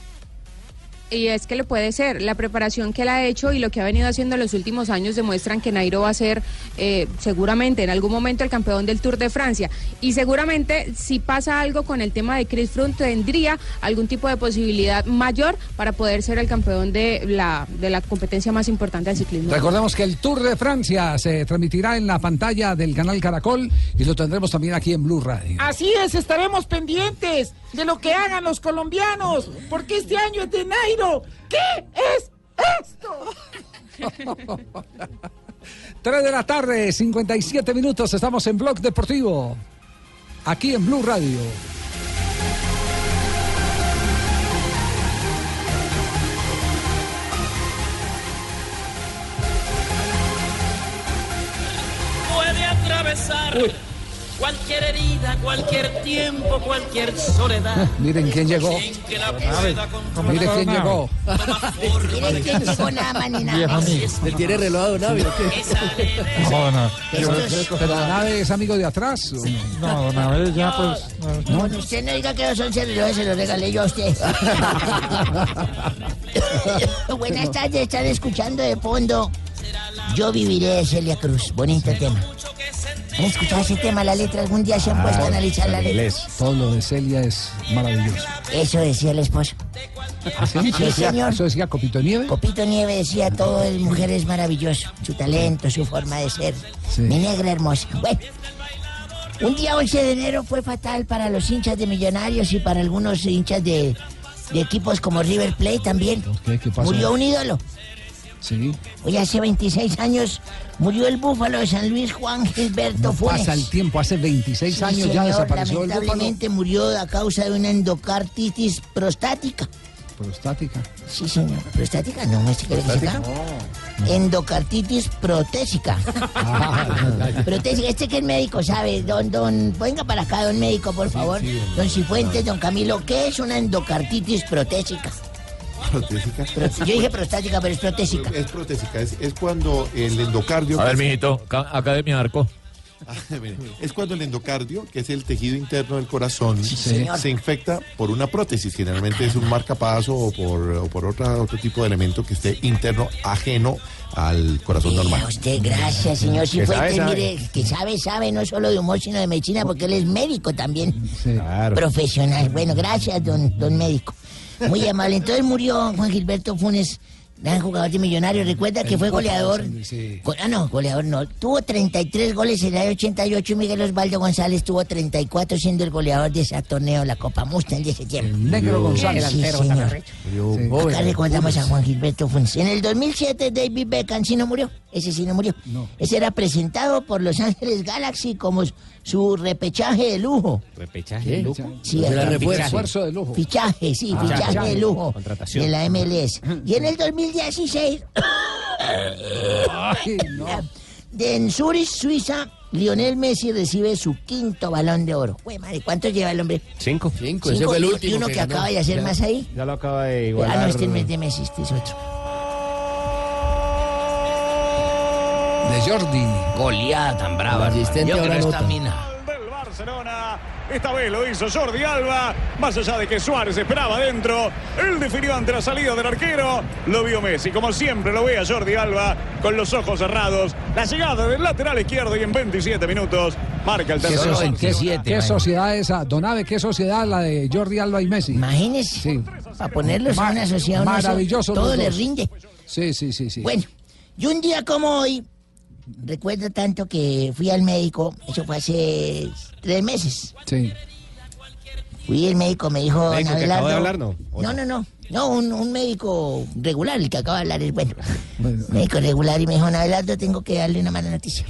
Y es que le puede ser. La preparación que él ha hecho y lo que ha venido haciendo en los últimos años demuestran que Nairo va a ser eh, seguramente en algún momento el campeón del Tour de Francia. Y seguramente si pasa algo con el tema de Chris Froome tendría algún tipo de posibilidad mayor para poder ser el campeón de la, de la competencia más importante del ciclismo. Recordemos que el Tour de Francia se transmitirá en la pantalla del canal Caracol y lo tendremos también aquí en Blue Radio. Así es, estaremos pendientes de lo que hagan los colombianos, porque este año es de Nairo. ¿Qué es esto? <laughs> 3 de la tarde, 57 minutos, estamos en Blog Deportivo, aquí en Blue Radio. puede atravesar cualquier herida, cualquier tiempo, cualquier soledad. <laughs> Miren quién llegó. Sin que la pueda controlar. Mire quién llegó. <laughs> Miren quién llegó nada más ni nada Viejo menos. amigo. ¿Le tiene reloj a Don? <laughs> No, no. Pero Nave es amigo de atrás. ¿o no? No, don Abel ya pues. no, Bueno, usted no diga que los 11 relojes se los regalé yo a usted. Buenas tardes, están escuchando de fondo. Yo viviré de Celia Cruz. Bonito tema. ¿Han escuchado ese tema, la letra? ¿Algún día se han puesto a analizar la letra? Todo lo de Celia es maravilloso. Eso decía el esposo. ¿Ah, sí? Sí, ¿Eso decía- señor. ¿Eso decía Copito Nieve? Copito Nieve decía, todo el mujer es maravilloso. Su talento, su forma de ser. Sí. Mi negra hermosa. Bueno, un día 11 de enero fue fatal para los hinchas de Millonarios y para algunos hinchas de, de equipos como River Plate también. ¿Qué, qué pasó? Murió un ídolo. Sí. Hoy hace 26 años murió el búfalo de San Luis Juan Gilberto No Funes. pasa el tiempo, hace 26 Sí, años ya desapareció el búfalo. Lamentablemente murió a causa de una endocarditis prostática. Prostática. Sí, señor. ¿Prostática? No, ¿este qué le ¿Prostática? Endocarditis protésica. <laughs> protésica, este que es médico, ¿sabe? Don, don, venga para acá, don médico, por favor. sí, don Cifuentes, don Camilo, ¿qué es una endocarditis protésica? Protésica. Pro- yo dije prostática, pero es protésica. Es protésica, es, es cuando el endocardio... A ver, mijito, ca- Academia Arco. Mire, Es cuando el endocardio, que es el tejido interno del corazón, se infecta por una prótesis. Generalmente es un marcapaso o por, o por otra, otro tipo de elemento que esté interno, ajeno al corazón A normal. usted, gracias, señor sabe, Cifuentes. sabe. Mire, que sabe, sabe, no solo de humor, sino de medicina, porque él es médico también. Claro. Profesional. Bueno, gracias, don, don médico. Muy amable. Entonces murió Juan Gilberto Funes, gran jugador de Millonarios. Recuerda que fue goleador. Go- Ah, no, goleador no. Tuvo 33 goles en el año 88 y Miguel Osvaldo González tuvo 34 siendo el goleador de ese torneo, la Copa Mustang de ese tiempo. negro González. Sí, señor. Acá recordamos a Juan Gilberto Funes. En el 2007 David Beckham sí no murió. Ese sí no murió. Ese era presentado por Los Ángeles Galaxy como su repechaje de lujo. Repechaje de lujo. Sí, ajá. refuerzo. De lujo. Fichaje, sí, Ah, fichaje fichaje. de lujo Contratación. de la MLS. Y en el 2016, <coughs> de en Zurich, Suiza, Lionel Messi recibe su quinto balón de oro. Güey, madre, ¿cuántos lleva el hombre? Cinco. Cinco, ese fue el y- último Y uno que acaba de hacer Ya. más ahí. Ya lo acaba de Ah, igualar. no, este no es de Messi, este es otro. Jordi. Goleada tan brava. Yo creo esta mina. Barcelona. Esta vez lo hizo Jordi Alba, más allá de que Suárez esperaba adentro. Él definió ante la salida del arquero. Lo vio Messi, como siempre lo ve a Jordi Alba, con los ojos cerrados. La llegada del lateral izquierdo y en 27 minutos marca el ¿Qué, tercero. qué- qué sociedad esa? Donave, ¿qué sociedad la de Jordi Alba y Messi? Imagínese. Sí. Para ponerlos en una sociedad, Maravilloso. todo los le dos. rinde. Sí, sí, sí, sí. Bueno, y un día como hoy, recuerdo tanto que fui al médico, eso fue hace tres meses. Sí. Fui el médico, me dijo, don ¿Médico que acabó de hablar, no? ¿O No, no, no. No, un, un médico regular, el que acaba de hablar es bueno. <laughs> Bueno, Médico regular y me dijo, Abelardo, tengo que darle una mala noticia.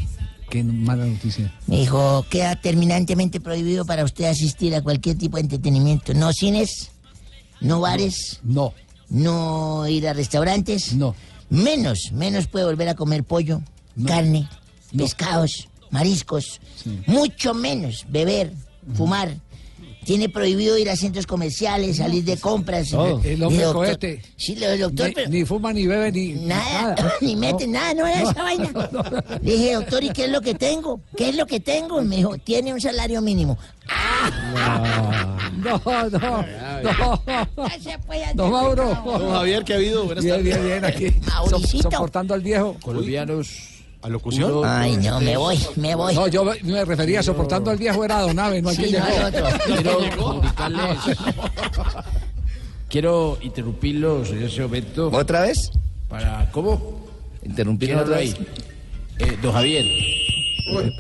qué mala noticia. Me dijo, queda terminantemente prohibido para usted asistir a cualquier tipo de entretenimiento. No cines, no bares, No, no ir a restaurantes. no. Menos, menos puede volver a comer pollo, carne, pescados, mariscos. Mucho menos beber, fumar tiene prohibido ir a centros comerciales, salir de compras. Oh. El hombre doctor- cohete. Sí, le doctor, Ni, pero ni fuma, ni bebe, ni nada, nada. <laughs> ni mete No. nada, no era No. esa vaina. <laughs> Le dije, doctor, ¿y qué es lo que tengo? ¿Qué es lo que tengo? Y me dijo, tiene un salario mínimo. No, no, no. <laughs> No, Mauro. Don Javier, ¿qué ha habido? Buenas Bien, tardes. bien, bien, aquí. so- Mauricito. soportando al viejo. Colombianos. ¿A locución? Ay, no, me voy, me voy. No, yo me refería a soportando al viejo era Don Ave, no al que Sí, no, llegó. el otro. Quiero interrumpirlos en ese momento. ¿Otra vez? Para, ¿Cómo? Interrumpir ¿Quién otra vez. ahí? Eh, don Javier,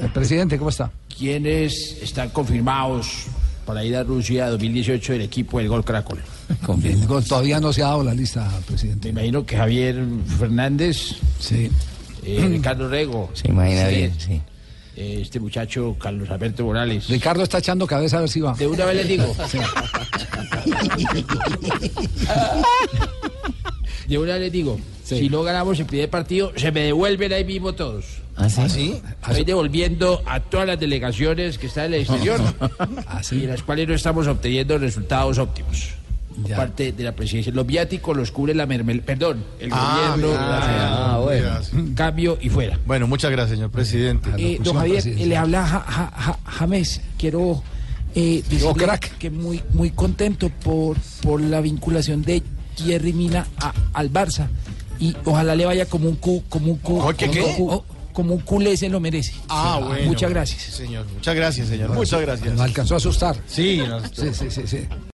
El presidente, ¿cómo está? ¿quiénes están confirmados para ir a Rusia 2018 del equipo del Gol Caracol? <laughs> El gol todavía no se ha dado la lista, Me presidente. imagino que Javier Fernández, Sí. Eh, Ricardo Rego, Se imagina bien, sí. eh, este muchacho Carlos Alberto Morales. Ricardo está echando cabeza a ver si va. De una vez les digo. <laughs> <laughs> De una vez les digo. Si no ganamos el primer partido, se me devuelven ahí mismo todos. ¿Ah, sí? Estoy devolviendo a todas las delegaciones que están en el exterior <laughs> y en las cuales no estamos obteniendo resultados óptimos. Por parte de la presidencia. Los viáticos los cubre la mermel... Perdón, el Ah, gobierno. ah, bueno. Cambio y fuera. Bueno, muchas gracias, señor presidente. Eh, don Javier, eh, le habla Ja- Ja- Ja- James. Quiero eh, decirle crack. que muy muy contento por, por la vinculación de Jerry Mina a- al Barça y ojalá le vaya como un cu, como un cu, ¿Cómo que como qué? un cu- como un culé se lo merece. Ah, bueno. Muchas gracias. Señor, muchas gracias, señor. Muchas gracias. Nos alcanzó a asustar. Sí, nos- Sí, sí, sí, sí.